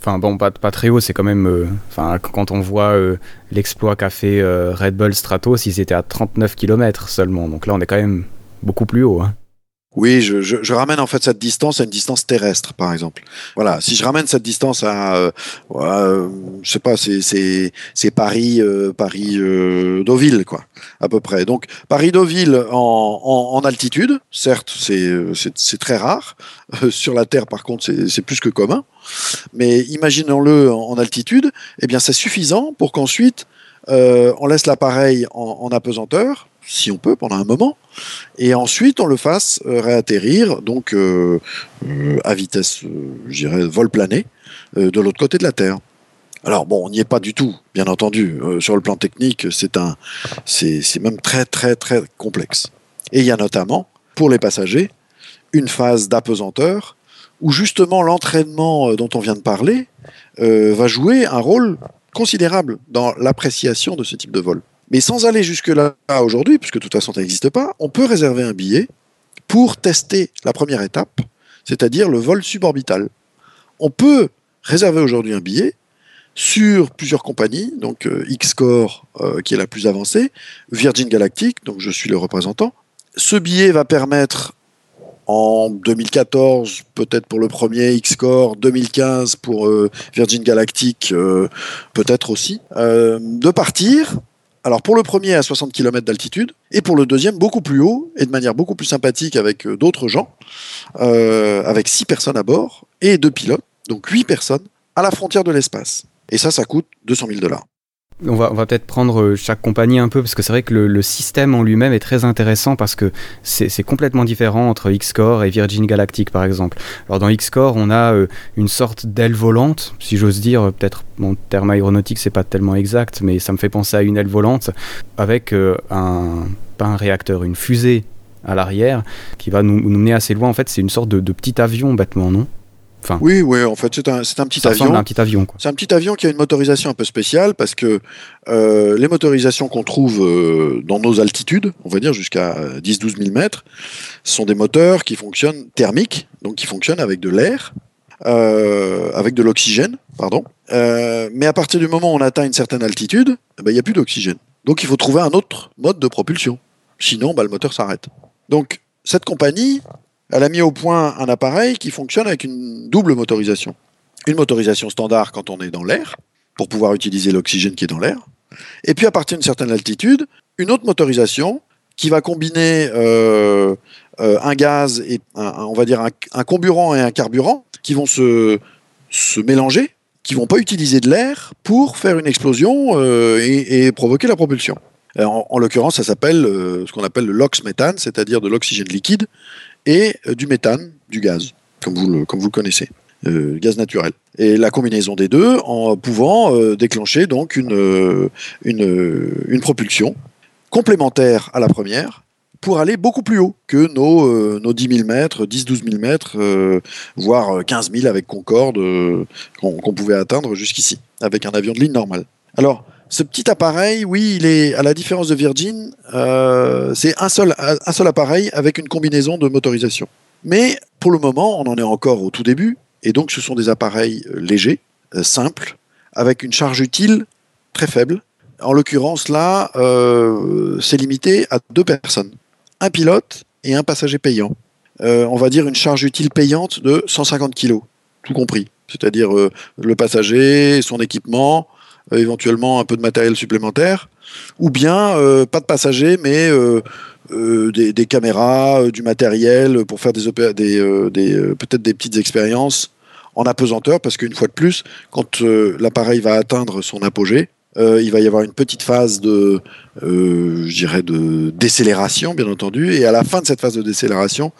Enfin bon, pas, pas très haut, c'est quand même... euh, Enfin, quand on voit euh, l'exploit qu'a fait euh, Red Bull Stratos, ils étaient à 39 km seulement. Donc là, on est quand même beaucoup plus haut. hein. Oui, je, je, je ramène en fait cette distance à une distance terrestre, par exemple. Voilà, si je ramène cette distance à, euh, euh, je sais pas, c'est Paris euh, Paris euh, Deauville quoi, à peu près. Donc Paris Deauville en, en, en altitude, certes, c'est euh, très rare. Euh, sur la Terre, par contre, c'est plus que commun. Mais imaginons-le en, altitude, eh bien, c'est suffisant pour qu'ensuite on laisse l'appareil en, en apesanteur, si on peut, pendant un moment et ensuite on le fasse euh, réatterrir donc euh, euh, à vitesse, je dirais, vol plané de l'autre côté de la Terre. Alors bon, on n'y est pas du tout, bien entendu. Sur le plan technique, c'est un, c'est même très très très complexe. Et il y a notamment pour les passagers une phase d'apesanteur où justement l'entraînement dont on vient de parler va jouer un rôle considérable dans l'appréciation de ce type de vol. Mais sans aller jusque-là aujourd'hui, puisque de toute façon ça n'existe pas, on peut réserver un billet pour tester la première étape, c'est-à-dire le vol suborbital. On peut réserver aujourd'hui un billet sur plusieurs compagnies, donc euh, Xcore euh, qui est la plus avancée, Virgin Galactic, donc je suis le représentant. Ce billet va permettre en 2014, peut-être pour le premier Xcore, 2015 pour euh, Virgin Galactic, euh, peut-être aussi, euh, de partir alors pour le premier à 60 km d'altitude et pour le deuxième beaucoup plus haut et de manière beaucoup plus sympathique avec euh, d'autres gens, euh, avec six personnes à bord et deux pilotes, donc huit personnes à la frontière de l'espace. Et ça, ça coûte 200 000 dollars. On va, peut-être prendre euh, chaque compagnie un peu, parce que c'est vrai que le, système en lui-même est très intéressant, parce que c'est complètement différent entre Xcore et Virgin Galactic, par exemple. Alors dans Xcore, on a euh, une sorte d'aile volante, si j'ose dire, euh, peut-être mon terme aéronautique, c'est pas tellement exact, mais ça me fait penser à une aile volante, avec un, pas un réacteur, une fusée à l'arrière, qui va nous, nous mener assez loin. En fait, c'est une sorte de, de petit avion, bêtement, non? Enfin, Oui, oui, en fait, c'est un, c'est un petit ça avion. un petit avion. C'est un petit avion qui a une motorisation un peu spéciale parce que euh, les motorisations qu'on trouve euh, dans nos altitudes, on va dire jusqu'à 10-12 000 mètres, sont des moteurs qui fonctionnent thermiques, donc qui fonctionnent avec de l'air, euh, avec de l'oxygène, pardon. Mais à partir du moment où on atteint une certaine altitude, eh ben, il n'y a plus d'oxygène. Donc il faut trouver un autre mode de propulsion. Sinon, bah, le moteur s'arrête. Donc cette compagnie, elle a mis au point un appareil qui fonctionne avec une double motorisation. Une motorisation standard quand on est dans l'air, pour pouvoir utiliser l'oxygène qui est dans l'air. Et puis à partir d'une certaine altitude, une autre motorisation qui va combiner euh, euh, un gaz et on va dire un, un comburant et un carburant qui vont se, se mélanger, qui vont pas utiliser de l'air pour faire une explosion euh, et, provoquer la propulsion. En, en l'occurrence, ça s'appelle ce qu'on appelle le LOX méthane, c'est-à-dire de l'oxygène liquide et euh, du méthane, du gaz, comme vous le, comme le connaissez, euh, gaz naturel. Et la combinaison des deux en pouvant euh, déclencher donc une, propulsion complémentaire à la première pour aller beaucoup plus haut que nos, euh, nos 10 000 mètres, 10-12 000 mètres, voire euh, 15 000 avec Concorde qu'on pouvait atteindre jusqu'ici, avec un avion de ligne normal. Alors, ce petit appareil, oui, il est, à la différence de Virgin, euh, c'est un seul, appareil avec une combinaison de motorisation. Mais pour le moment, on en est encore au tout début, et donc ce sont des appareils euh, légers, euh, simples, avec une charge utile très faible. En l'occurrence, là, c'est limité à deux personnes, un pilote et un passager payant. On va dire une charge utile payante de 150 kg, tout compris. C'est-à-dire le passager, son équipement, éventuellement un peu de matériel supplémentaire, ou bien euh, pas de passager, mais euh, euh, des, caméras, euh, du matériel pour faire euh, euh, peut-être des petites expériences en apesanteur, parce qu'une fois de plus, quand euh, l'appareil va atteindre son apogée, euh, il va y avoir une petite phase de, euh, je dirais, de décélération, bien entendu, et à la fin de cette phase de décélération,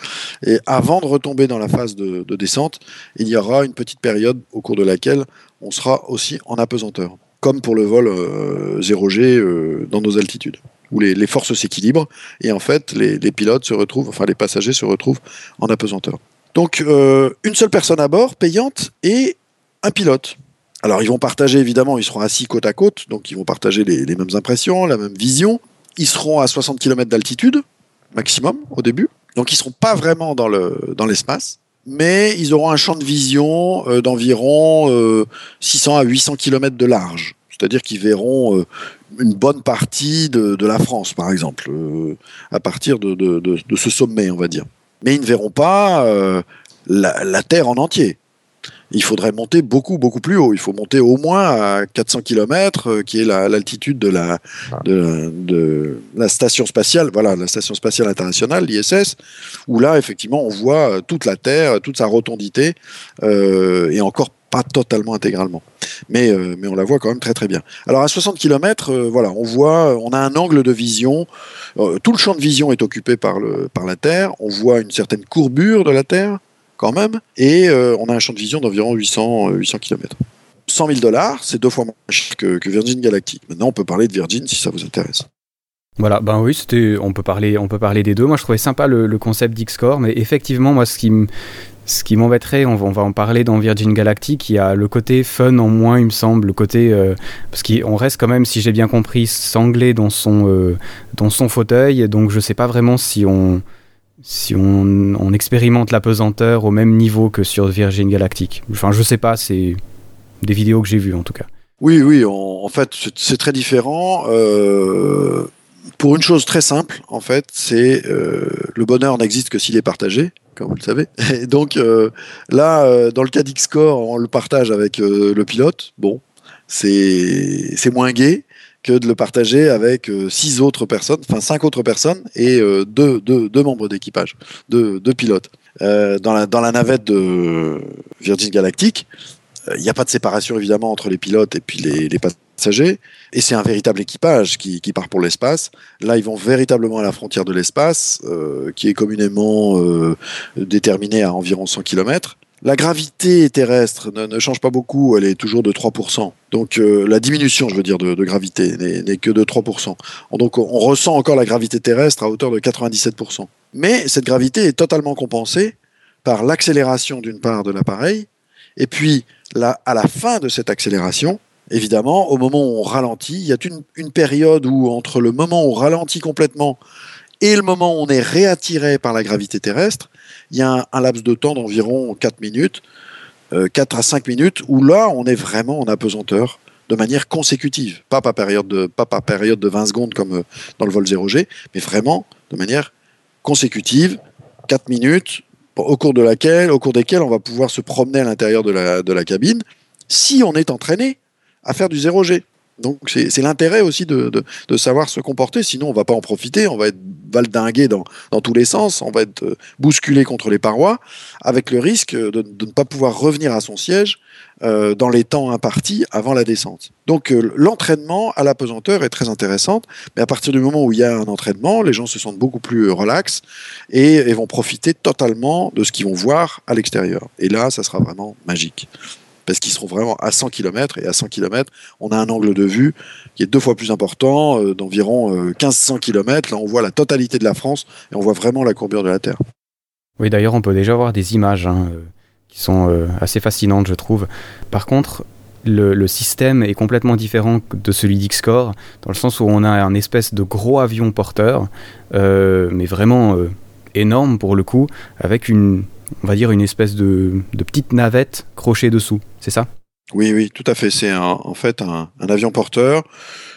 et avant de retomber dans la phase de, de descente, il y aura une petite période au cours de laquelle on sera aussi en apesanteur, comme pour le vol euh, 0G euh, dans nos altitudes, où les, forces s'équilibrent, et en fait, les, pilotes se retrouvent, enfin les passagers se retrouvent en apesanteur. Donc, euh, une seule personne à bord, payante, et un pilote. Alors, ils vont partager, évidemment, ils seront assis côte à côte, donc ils vont partager les, mêmes impressions, la même vision. Ils seront à 60 km d'altitude, maximum, au début. Donc, ils ne seront pas vraiment dans l'espace, mais ils auront un champ de vision euh, d'environ euh, 600 à 800 km de large. C'est-à-dire qu'ils verront euh, une bonne partie de, la France, par exemple, euh, à partir de, ce sommet, on va dire. mais ils ne verront pas euh, la Terre en entier. Il faudrait monter beaucoup, beaucoup plus haut. Il faut monter au moins à 400 km, euh, qui est la- l'altitude de la, de, de la station spatiale, voilà, la station spatiale internationale, l'ISS, où là, effectivement, on voit euh, toute la Terre, toute sa rotondité, euh, et encore pas totalement intégralement. Mais, euh, mais on la voit quand même très très bien. Alors à 60 km, voilà, on voit, on a un angle de vision. euh, tout le champ de vision est occupé par, le, par la Terre. On voit une certaine courbure de la Terre même, et euh, on a un champ de vision d'environ 800, euh, 800 km. 100 000 dollars, c'est deux fois moins cher que, Virgin Galactic. Maintenant, on peut parler de Virgin si ça vous intéresse. Voilà, ben oui, c'était, on peut parler, on peut parler des deux. Moi, je trouvais sympa le, concept d'X-Core, mais effectivement, moi, ce qui ce qui m'embêterait, on va, on va en parler dans Virgin Galactic, il y a le côté fun en moins, il me semble, le côté, euh, parce qu'on reste quand même, si j'ai bien compris, sanglé dans son, euh, dans son fauteuil, donc je sais pas vraiment si on, si on, expérimente la pesanteur au même niveau que sur Virgin Galactic. Enfin, je sais pas, c'est des vidéos que j'ai vues en tout cas. Oui, oui, en, fait, c'est- très différent. euh, pour une chose très simple, en fait, c'est euh, le bonheur n'existe que s'il est partagé, comme vous le savez. Et donc euh, là, dans le cas d'X-Core, on le partage avec le pilote. Bon, c'est moins gai que de le partager avec euh, six autres personnes, enfin cinq autres personnes et euh, deux, deux, deux membres d'équipage, deux, deux pilotes. Euh, dans, la, dans la navette de Virgin Galactic, il n'y a pas de séparation évidemment entre les pilotes et puis les, les passagers. Et c'est un véritable équipage qui, qui part pour l'espace. Là, ils vont véritablement à la frontière de l'espace, qui est communément déterminée à environ 100 km. La gravité terrestre ne, change pas beaucoup, elle est toujours de 3%. Donc euh, la diminution, je veux dire, de, gravité n'est que de 3%. Donc on ressent encore la gravité terrestre à hauteur de 97%. Mais cette gravité est totalement compensée par l'accélération d'une part de l'appareil, et puis à la fin de cette accélération, évidemment, au moment où on ralentit, il y a une période où entre le moment où on ralentit complètement et le moment où on est réattiré par la gravité terrestre, il y a un, laps de temps d'environ 4 minutes, euh, 4 à 5 minutes, où là, on est vraiment en apesanteur de manière consécutive, pas par période de, pas par période de 20 secondes comme euh, dans le vol 0G, mais vraiment de manière consécutive, 4 minutes, au cours de laquelle, au cours desquelles on va pouvoir se promener à l'intérieur de la, de la cabine, si on est entraîné à faire du 0G. Donc c'est l'intérêt aussi de, savoir se comporter, sinon on va pas en profiter, on va être valdingué dans, tous les sens, on va être euh, bousculé contre les parois, avec le risque de, ne pas pouvoir revenir à son siège euh, dans les temps impartis avant la descente. Donc euh, l'entraînement à la pesanteur est très intéressant, mais à partir du moment où il y a un entraînement, les gens se sentent beaucoup plus relax et vont profiter totalement de ce qu'ils vont voir à l'extérieur. Et là, ça sera vraiment magique parce qu'ils seront vraiment à 100 km et à 100 km, on a un angle de vue qui est deux fois plus important, euh, d'environ euh, 1500 km. Là, on voit la totalité de la France et on voit vraiment la courbure de la Terre. Oui, d'ailleurs, on peut déjà voir des images hein, euh, qui sont euh, assez fascinantes, je trouve. Par contre, le, système est complètement différent de celui d'X-Core, dans le sens où on a un espèce de gros avion porteur, mais vraiment énorme pour le coup, avec une, on va dire, une espèce de, petite navette crochée dessous. C'est ça? Oui, oui, tout à fait. C'est en fait un, avion porteur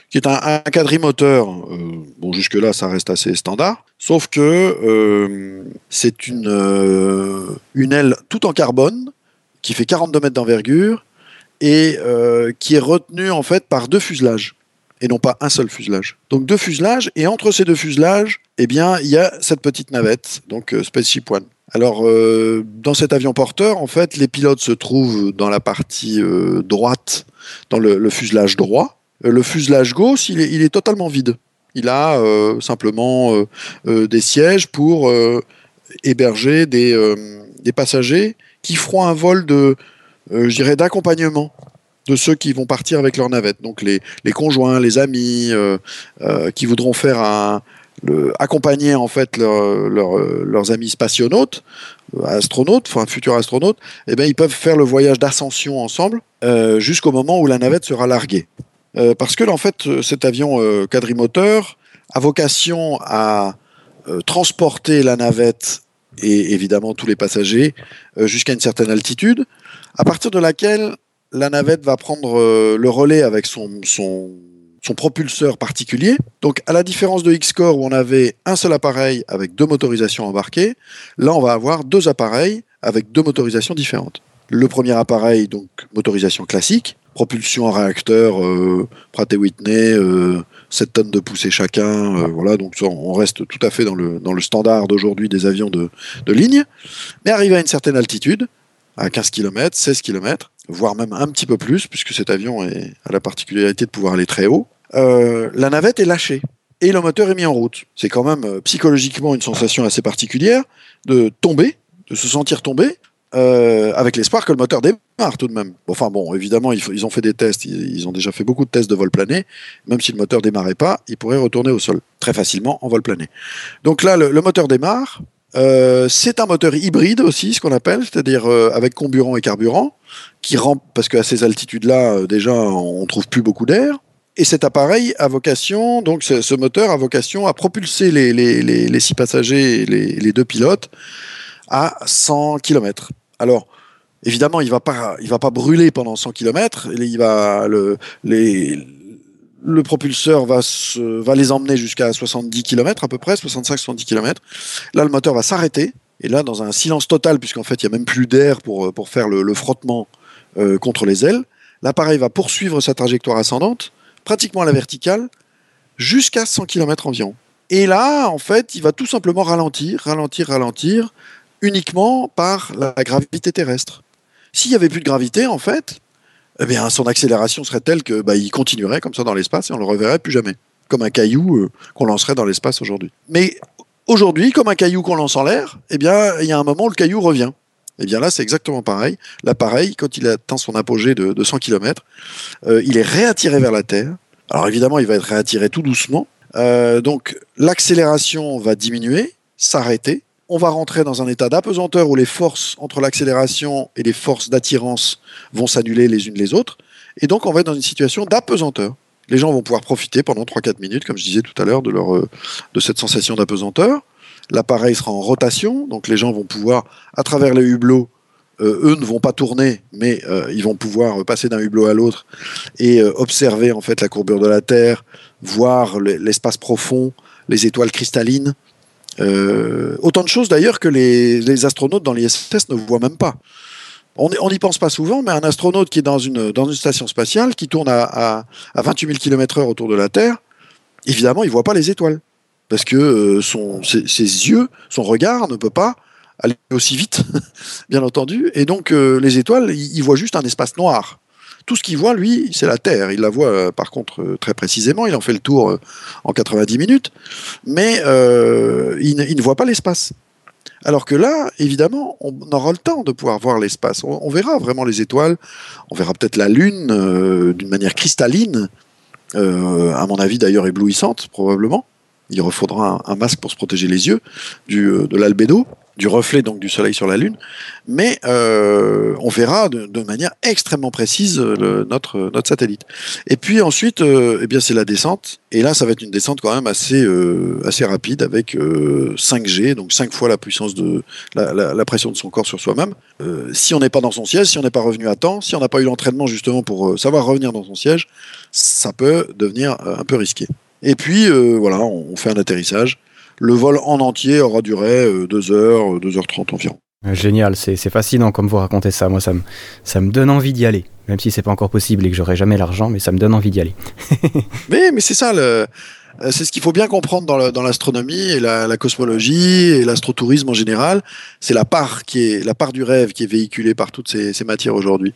qui est un, quadrimoteur. Euh, bon, jusque-là, ça reste assez standard. Sauf que euh, c'est une, euh, une aile tout en carbone qui fait 42 mètres d'envergure et qui est retenue en fait par deux fuselages et non pas un seul fuselage. Donc deux fuselages et entre ces deux fuselages, eh bien, il y a cette petite navette, donc euh, Spaceship. Alors, euh, dans cet avion porteur, en fait, les pilotes se trouvent dans la partie euh, droite, dans le, fuselage droit. Euh, le fuselage gauche, il est, totalement vide. Il a simplement des sièges pour héberger des, passagers qui feront un vol de, d'accompagnement de ceux qui vont partir avec leur navette. Donc les, conjoints, les amis, qui voudront faire un, accompagner en fait leur- leur- leurs amis spationautes, euh, astronautes, enfin futurs astronautes, eh ben, ils peuvent faire le voyage d'ascension ensemble euh, jusqu'au moment où la navette sera larguée. Euh, parce que en fait, cet avion quadrimoteur a vocation à transporter la navette et évidemment tous les passagers jusqu'à une certaine altitude, à partir de laquelle la navette va prendre le relais avec son, son propulseur particulier. Donc, à la différence de X-Core où on avait un seul appareil avec deux motorisations embarquées, là, on va avoir deux appareils avec deux motorisations différentes. Le premier appareil, donc motorisation classique, propulsion en réacteur, euh, Pratt Whitney, euh, 7 tonnes de poussée chacun, euh, voilà, donc on reste tout à fait dans le, dans le standard d'aujourd'hui des avions de, de ligne. Mais arrivé à une certaine altitude, à 15 km, 16 km, voire même un petit peu plus, puisque cet avion a la particularité de pouvoir aller très haut, euh, la navette est lâchée et le moteur est mis en route. C'est quand même euh, psychologiquement une sensation assez particulière de tomber, de se sentir tomber, euh, avec l'espoir que le moteur démarre tout de même. Enfin bon, évidemment, ils ont fait des tests, ils, ont déjà fait beaucoup de tests de vol plané. Même si le moteur démarrait pas, il pourrait retourner au sol très facilement en vol plané. Donc là, le, moteur démarre. C'est un moteur hybride aussi, ce qu'on appelle, c'est-à-dire avec comburant et carburant, qui rend parce qu'à ces altitudes-là, déjà, on trouve plus beaucoup d'air. Et cet appareil a vocation, donc ce, moteur a vocation à propulser les, six passagers les, deux pilotes à 100 km. Alors, évidemment, il il va pas brûler pendant 100 km. Il va le, propulseur va, les emmener jusqu'à 70 km à peu près, 65-70 km. Là, le moteur va s'arrêter. Et là, dans un silence total, puisqu'en fait, il n'y a même plus d'air pour, faire le, le frottement euh, contre les ailes, l'appareil va poursuivre sa trajectoire ascendante, pratiquement à la verticale, jusqu'à 100 km environ. Et là, en fait, il va tout simplement ralentir, ralentir, ralentir, uniquement par la gravité terrestre. S'il n'y avait plus de gravité, en fait, eh bien, son accélération serait telle que bah, continuerait comme ça dans l'espace et on le reverrait plus jamais, comme un caillou euh, qu'on lancerait dans l'espace aujourd'hui. Mais aujourd'hui, comme un caillou qu'on lance en l'air, eh bien, il y a un moment où le caillou revient. Eh bien là, c'est exactement pareil. L'appareil, quand il atteint son apogée de, de 100 km, euh, il est réattiré vers la Terre. Alors évidemment, il va être réattiré tout doucement. Euh, donc l'accélération va diminuer, s'arrêter. On va rentrer dans un état d'apesanteur où les forces entre l'accélération et les forces d'attirance vont s'annuler les unes les autres. Et donc on va être dans une situation d'apesanteur. Les gens vont pouvoir profiter pendant 3-4 minutes, comme je disais tout à l'heure, de, leur, euh, de cette sensation d'apesanteur. L'appareil sera en rotation, donc les gens vont pouvoir, à travers les hublots, euh, eux ne vont pas tourner, mais euh, ils vont pouvoir passer d'un hublot à l'autre et euh, observer en fait la courbure de la Terre, voir le- l'espace profond, les étoiles cristallines. Euh, autant de choses d'ailleurs que les, astronautes dans l'ISS ne voient même pas. On n'y pense pas souvent, mais un astronaute qui est dans une, station spatiale, qui tourne à, à, à 28 000 km/h autour de la Terre, évidemment, il ne voit pas les étoiles. Parce que euh, ses, yeux, son regard ne peut pas aller aussi vite, bien entendu. Et donc, euh, les étoiles, il, voit juste un espace noir. Tout ce qu'il voit, lui, c'est la Terre. Il la voit, euh, par contre, très précisément. Il en fait le tour en 90 minutes. Mais il, ne- voit pas l'espace. Alors que là, évidemment, on aura le temps de pouvoir voir l'espace. On, verra vraiment les étoiles. On verra peut-être la Lune d'une manière cristalline, à mon avis d'ailleurs éblouissante, probablement. Il refaudra un, masque pour se protéger les yeux du, euh, de l'albédo, du reflet donc du Soleil sur la Lune. Mais euh, on verra de, manière extrêmement précise euh, notre, notre satellite. Et puis ensuite, eh bien c'est la descente. Et là, ça va être une descente quand même assez, assez rapide avec euh, 5G, donc 5 fois la puissance de la, pression de son corps sur soi-même. Si on n'est pas dans son siège, si on n'est pas revenu à temps, si on n'a pas eu l'entraînement justement pour savoir revenir dans son siège, ça peut devenir un peu risqué. Et puis euh, voilà, on, fait un atterrissage. Le vol en entier aura duré 2 heures, 2h30 environ. Euh, Génial, c'est fascinant comme vous racontez ça. Moi, ça me, ça me donne envie d'y aller. Même si c'est pas encore possible et que j'aurai jamais l'argent, mais ça me donne envie d'y aller. Mais, mais c'est ça, euh, c'est ce qu'il faut bien comprendre dans l'astronomie et la, la cosmologie et l'astrotourisme en général. C'est la part qui est la part du rêve qui est véhiculée par toutes ces, ces matières aujourd'hui.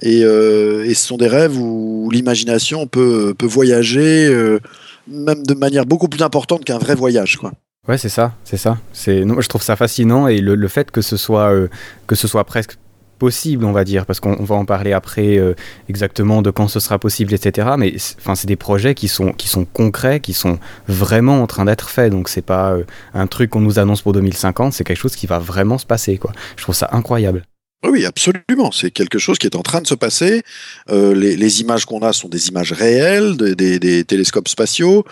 Et, euh, et ce sont des rêves où l'imagination peut, peut voyager, euh, même de manière beaucoup plus importante qu'un vrai voyage. Quoi. Ouais, c'est ça, c'est ça. C'est, je trouve ça fascinant et le, le fait que ce soit, euh, que ce soit presque possible, on va dire, parce qu'on on va en parler après euh, exactement de quand ce sera possible, etc. Mais enfin, c'est des projets qui sont, qui sont concrets, qui sont vraiment en train d'être faits. Donc c'est pas euh, un truc qu'on nous annonce pour 2050, c'est quelque chose qui va vraiment se passer, quoi. Je trouve ça incroyable. Oui, absolument. C'est quelque chose qui est en train de se passer. Euh, les, images qu'on a sont des images réelles, des, télescopes spatiaux.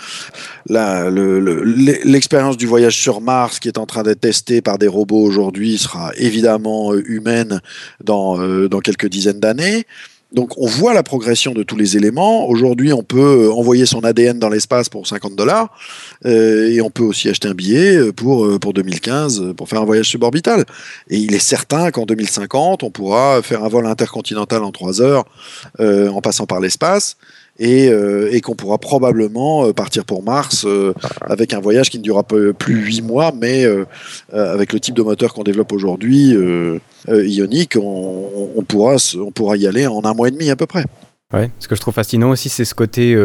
L'expérience du voyage sur Mars, qui est en train d'être testée par des robots aujourd'hui, sera évidemment humaine dans, euh, dans quelques dizaines d'années. Donc on voit la progression de tous les éléments. Aujourd'hui, on peut envoyer son ADN dans l'espace pour 50 dollars euh, et on peut aussi acheter un billet euh, pour, euh, pour 2015 pour faire un voyage suborbital. Et il est certain qu'en 2050, on pourra faire un vol intercontinental en 3 heures euh, en passant par l'espace et, euh, et qu'on pourra probablement euh, partir pour Mars euh, avec un voyage qui ne durera plus 8 mois, mais avec le type de moteur qu'on développe aujourd'hui, ionique, on, pourra, on pourra y aller en un mois et demi à peu près. Ouais, ce que je trouve fascinant aussi, c'est ce côté.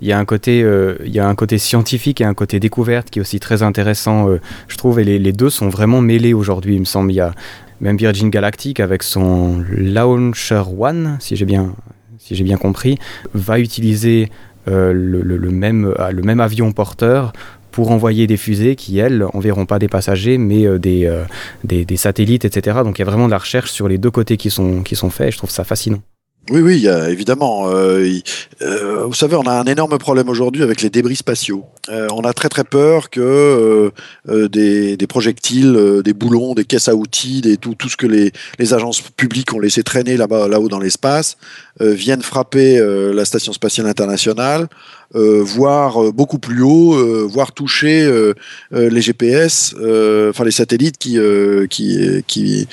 Il y a un côté, il y a un côté scientifique et un côté découverte qui est aussi très intéressant, je trouve. Et les deux sont vraiment mêlés aujourd'hui, il me semble. Il y a même Virgin Galactic avec son Launcher One, si j'ai bien, si j'ai bien compris, va utiliser euh, le, même, euh, le même avion porteur pour envoyer des fusées qui, elles, enverront pas des passagers, mais des, euh, des, des satellites, etc. Donc il y a vraiment de la recherche sur les deux côtés qui sont, qui sont faits. Et je trouve ça fascinant. Oui, oui, évidemment. euh, euh, vous savez, on a un énorme problème aujourd'hui avec les débris spatiaux. Euh, on a très très peur que des, des projectiles, des boulons, des caisses à outils, des, tout, tout ce que les, les agences publiques ont laissé traîner là-bas, là-haut dans l'espace, viennent frapper la station spatiale internationale, voire euh, beaucoup plus haut, euh, voire toucher euh, euh, les GPS, euh, enfin les satellites qui, euh, qui, qui,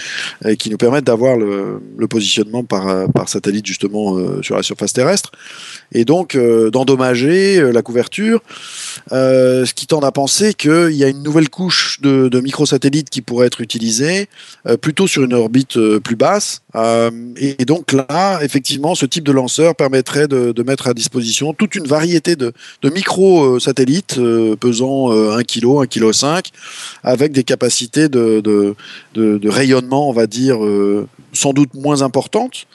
euh, qui nous permettent d'avoir le, positionnement par, euh, par satellite justement euh, sur la surface terrestre, et donc euh, d'endommager euh, la couverture, euh, ce qui tend à penser qu'il y a une nouvelle couche de, microsatellites qui pourrait être utilisée plutôt sur une orbite plus basse. Et, donc là, effectivement, ce type de lanceur permettrait de, mettre à disposition toute une variété de, de micro-satellites pesant euh, 1 kg, 1 kg 5, avec des capacités de, rayonnement, on va dire, sans doute moins importantes,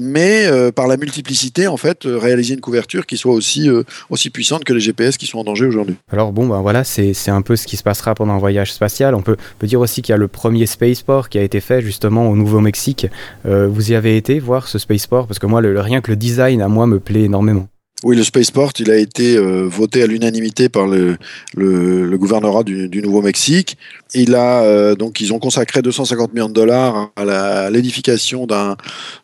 mais euh, par la multiplicité, en fait, euh, réaliser une couverture qui soit aussi, euh, aussi puissante que les GPS qui sont en danger aujourd'hui. Alors bon, ben voilà, c'est un peu ce qui se passera pendant un voyage spatial. On peut, peut dire aussi qu'il y a le premier spaceport qui a été fait justement au Nouveau-Mexique. Euh, vous y avez été voir ce spaceport? Parce que moi, le- rien que le design, à moi, me plaît énormément. Oui, le Spaceport, il a été euh, voté à l'unanimité par le, le, gouvernorat du, Nouveau-Mexique. Il a euh, donc ils ont consacré 250 millions de dollars à l'édification d'un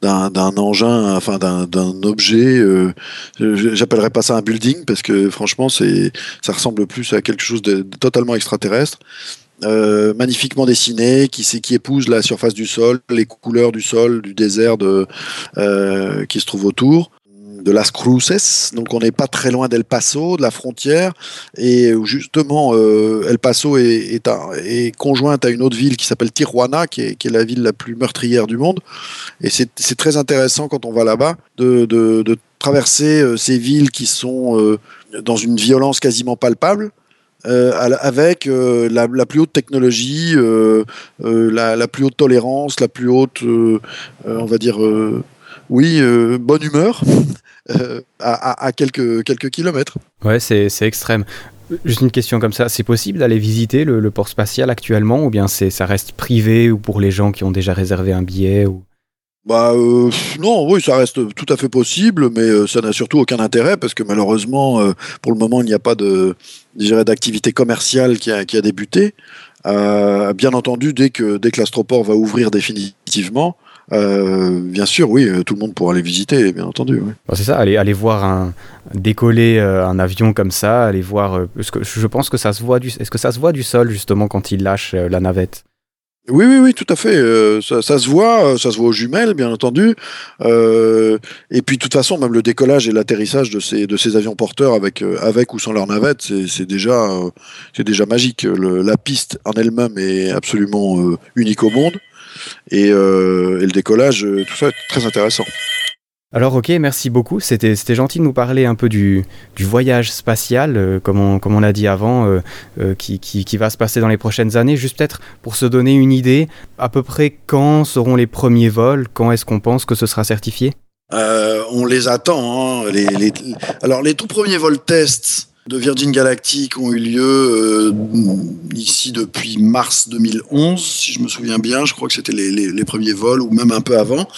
d'un engin, enfin d'un objet. Euh, J'appellerais pas ça un building parce que franchement, c'est ça ressemble plus à quelque chose de, totalement extraterrestre. Euh, magnifiquement dessiné, qui, qui épouse la surface du sol, les couleurs du sol, du désert de, qui se trouve autour de Las Cruces, donc on n'est pas très loin d'El Paso, de la frontière, et justement euh, El Paso est, est, conjointe à une autre ville qui s'appelle Tijuana, qui est, la ville la plus meurtrière du monde, et c'est très intéressant quand on va là-bas de, traverser euh, ces villes qui sont euh, dans une violence quasiment palpable, avec la, plus haute technologie, la, plus haute tolérance, la plus haute, on va dire, oui, euh, bonne humeur. euh, à, quelques, quelques kilomètres. Ouais, c'est extrême. Juste une question comme ça, c'est possible d'aller visiter le, le port spatial actuellement ou bien c'est ça reste privé ou pour les gens qui ont déjà réservé un billet ou... Bah euh, non, oui, ça reste tout à fait possible, mais euh, ça n'a surtout aucun intérêt parce que malheureusement, euh, pour le moment, il n'y a pas de, d'activité commerciale qui a, qui a débuté. Bien entendu, dès que dès que l'astroport va ouvrir définitivement, euh, bien sûr, oui, euh, tout le monde pourra aller visiter, bien entendu. oui. Bon, c'est ça, aller, aller voir un décoller euh, un avion comme ça, aller voir. euh, que je pense que ça se voit du. Est-ce que ça se voit du sol justement quand il lâche la navette? Oui, oui, oui, tout à fait. Euh, ça, ça se voit, ça se voit aux jumelles, bien entendu. Euh, et puis, de toute façon, même le décollage et l'atterrissage de ces, de ces avions porteurs avec, euh, avec ou sans leur navette, c'est c'est déjà, c'est déjà magique. Le- la piste en elle-même est absolument unique au monde. Et, euh, et le décollage, euh, tout ça est très intéressant. Alors ok, merci beaucoup. C'était c'était gentil de nous parler un peu du, du voyage spatial, euh, comme on, comme on l'a dit avant, euh, euh, qui, qui, qui va se passer dans les prochaines années. Juste peut-être pour se donner une idée, à peu près quand seront les premiers vols? Quand est-ce qu'on pense que ce sera certifié? Euh, on les attend. hein. Les, les- Alors, les tout premiers vols tests de Virgin Galactic ont eu lieu euh, ici depuis mars 2011, si je me souviens bien. Je crois que c'était les, premiers vols, ou même un peu avant.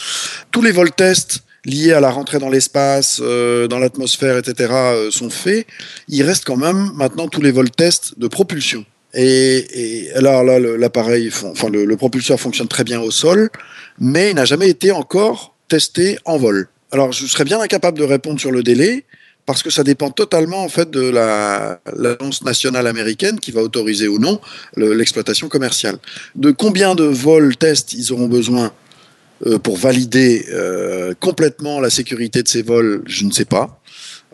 Tous les vols tests liés à la rentrée dans l'espace, euh, dans l'atmosphère, etc., euh, sont faits. Il reste quand même maintenant tous les vols tests de propulsion. Et, alors là, l'appareil, enfin le, le propulseur fonctionne très bien au sol, mais il n'a jamais été encore testé en vol. Alors, je serais bien incapable de répondre sur le délai parce que ça dépend totalement en fait de la l'agence nationale américaine qui va autoriser ou non le- l'exploitation commerciale. De combien de vols tests ils auront besoin euh, pour valider euh, complètement la sécurité de ces vols, je ne sais pas.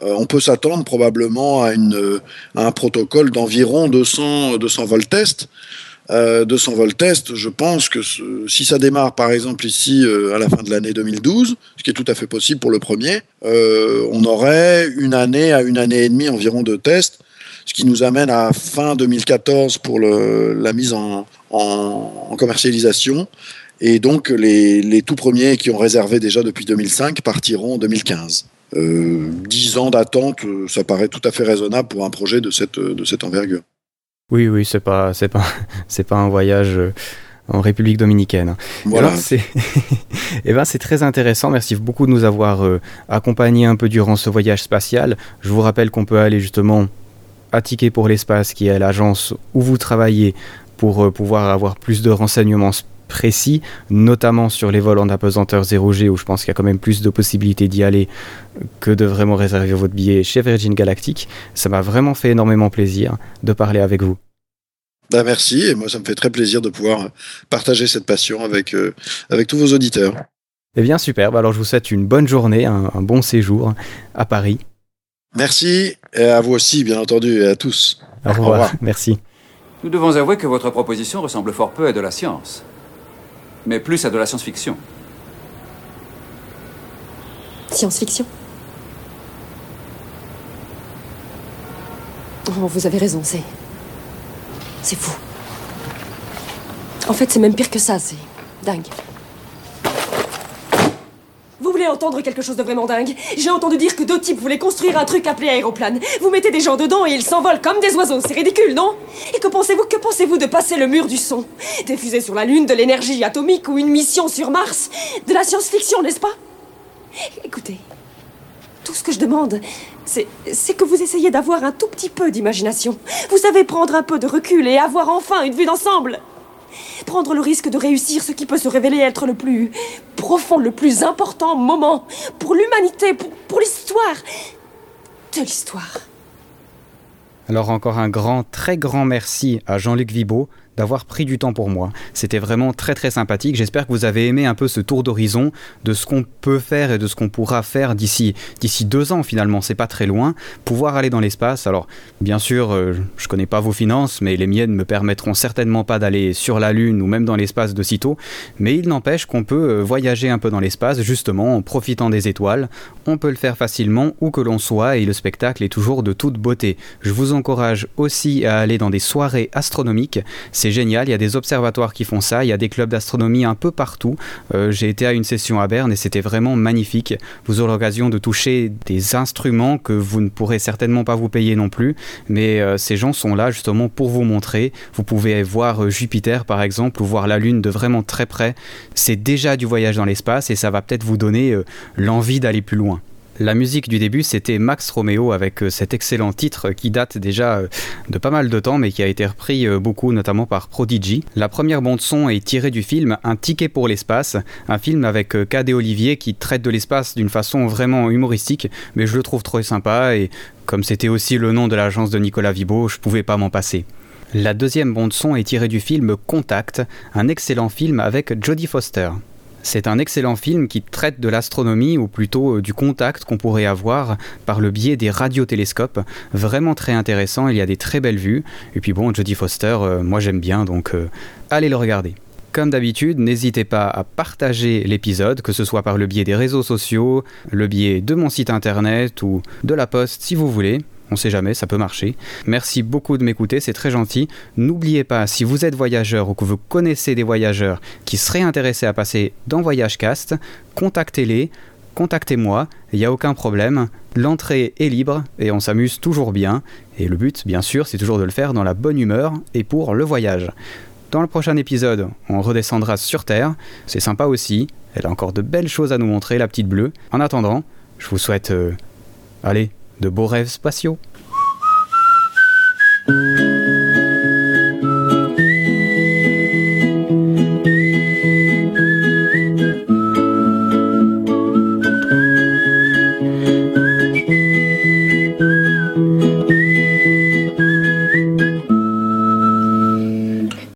Euh, on peut s'attendre probablement à, une, à un protocole d'environ 200, 200 vols tests. Euh, 200 vols test, je pense que ce- si ça démarre par exemple ici euh, à la fin de l'année 2012, ce qui est tout à fait possible pour le premier, euh, on aurait une année à une année et demie environ de tests, ce qui nous amène à fin 2014 pour le, la mise en, en- en commercialisation. Et donc les, les tout premiers qui ont réservé déjà depuis 2005 partiront en 2015. Euh, 10 ans d'attente, euh, ça paraît tout à fait raisonnable pour un projet de cette, de cette envergure. Oui, oui, c'est pas, c'est pas, c'est pas un voyage euh, en République dominicaine. Voilà. Alors, c'est, eh ben, c'est très intéressant. Merci beaucoup de nous avoir euh, accompagnés un peu durant ce voyage spatial. Je vous rappelle qu'on peut aller justement à Ticket pour l'espace, qui est l'agence où vous travaillez, pour euh, pouvoir avoir plus de renseignements précis, notamment sur les vols en apesanteur 0G, où je pense qu'il y a quand même plus de possibilités d'y aller que de vraiment réserver votre billet chez Virgin Galactic. Ça m'a vraiment fait énormément plaisir de parler avec vous. Ben, merci, et moi ça me fait très plaisir de pouvoir partager cette passion avec, euh, avec tous vos auditeurs. Eh bien, superbe. Alors, je vous souhaite une bonne journée, un, un bon séjour à Paris. Merci, et à vous aussi, bien entendu, et à tous. Au revoir. revoir. Merci. Nous devons avouer que votre proposition ressemble fort peu à de la science, mais plus à de la science-fiction. Science-fiction. Oh, vous avez raison, c'est. C'est fou. En fait, c'est même pire que ça, c'est dingue. Quelque chose de vraiment dingue J'ai entendu dire que deux types voulaient construire un truc appelé aéroplane. Vous mettez des gens dedans et ils s'envolent comme des oiseaux, c'est ridicule, non? Et que pensez-vous que pensez-vous de passer le mur du son? Des fusées sur la Lune, de l'énergie atomique ou une mission sur Mars? De la science-fiction, n'est-ce pas? Écoutez, tout ce que je demande, c'est, c'est que vous essayiez d'avoir un tout petit peu d'imagination. Vous savez prendre un peu de recul et avoir enfin une vue d'ensemble. Prendre le risque de réussir ce qui peut se révéler être le plus profond, le plus important moment pour l'humanité, pour, l'histoire de l'histoire. Alors encore un grand, très grand merci à Jean-Luc Vibo d'avoir pris du temps pour moi. C'était vraiment très très sympathique. J'espère que vous avez aimé un peu ce tour d'horizon de ce qu'on peut faire et de ce qu'on pourra faire d'ici d'ici deux ans finalement. C'est pas très loin. Pouvoir aller dans l'espace. Alors bien sûr, euh, je connais pas vos finances, mais les miennes me permettront certainement pas d'aller sur la Lune ou même dans l'espace de sitôt. Mais il n'empêche qu'on peut euh, voyager un peu dans l'espace justement en profitant des étoiles. On peut le faire facilement où que l'on soit et le spectacle est toujours de toute beauté. Je vous encourage aussi à aller dans des soirées astronomiques. C'est génial, il y a des observatoires qui font ça, il y a des clubs d'astronomie un peu partout. Euh, J'ai été à une session à Berne et c'était vraiment magnifique. Vous aurez l'occasion de toucher des instruments que vous ne pourrez certainement pas vous payer non plus, mais euh, ces gens sont là justement pour vous montrer. Vous pouvez voir euh, Jupiter par exemple ou voir la Lune de vraiment très près. C'est déjà du voyage dans l'espace et ça va peut-être vous donner l'envie d'aller plus loin. La musique du début, c'était Max Romeo avec euh, cet excellent titre qui date déjà euh, de pas mal de temps, mais qui a été repris euh, beaucoup, notamment par Prodigy. La première bande-son est tirée du film Un ticket pour l'espace, un film avec Cadet Olivier qui traite de l'espace d'une façon vraiment humoristique, mais je le trouve trop sympa et comme c'était aussi le nom de l'agence de Nicolas Vibo, je pouvais pas m'en passer. La deuxième bande-son est tirée du film Contact, un excellent film avec Jodie Foster. C'est un excellent film qui traite de l'astronomie ou plutôt euh, du contact qu'on pourrait avoir par le biais des radiotélescopes. Vraiment très intéressant, il y a des très belles vues. Et puis bon, Jodie Foster, euh, moi j'aime bien, donc euh, allez le regarder. Comme d'habitude, n'hésitez pas à partager l'épisode, que ce soit par le biais des réseaux sociaux, le biais de mon site internet ou de la poste si vous voulez. On sait jamais, ça peut marcher. Merci beaucoup de m'écouter, c'est très gentil. N'oubliez pas, si vous êtes voyageur ou que vous connaissez des voyageurs qui seraient intéressés à passer dans VoyageCast, contactez-les, contactez-moi, il n'y a aucun problème. L'entrée est libre et on s'amuse toujours bien. Et le but, bien sûr, c'est toujours de le faire dans la bonne humeur et pour le voyage. Dans le prochain épisode, on redescendra sur Terre. C'est sympa aussi. Elle a encore de belles choses à nous montrer, la petite bleue. En attendant, je vous souhaite, euh, allez, de beaux rêves spatiaux.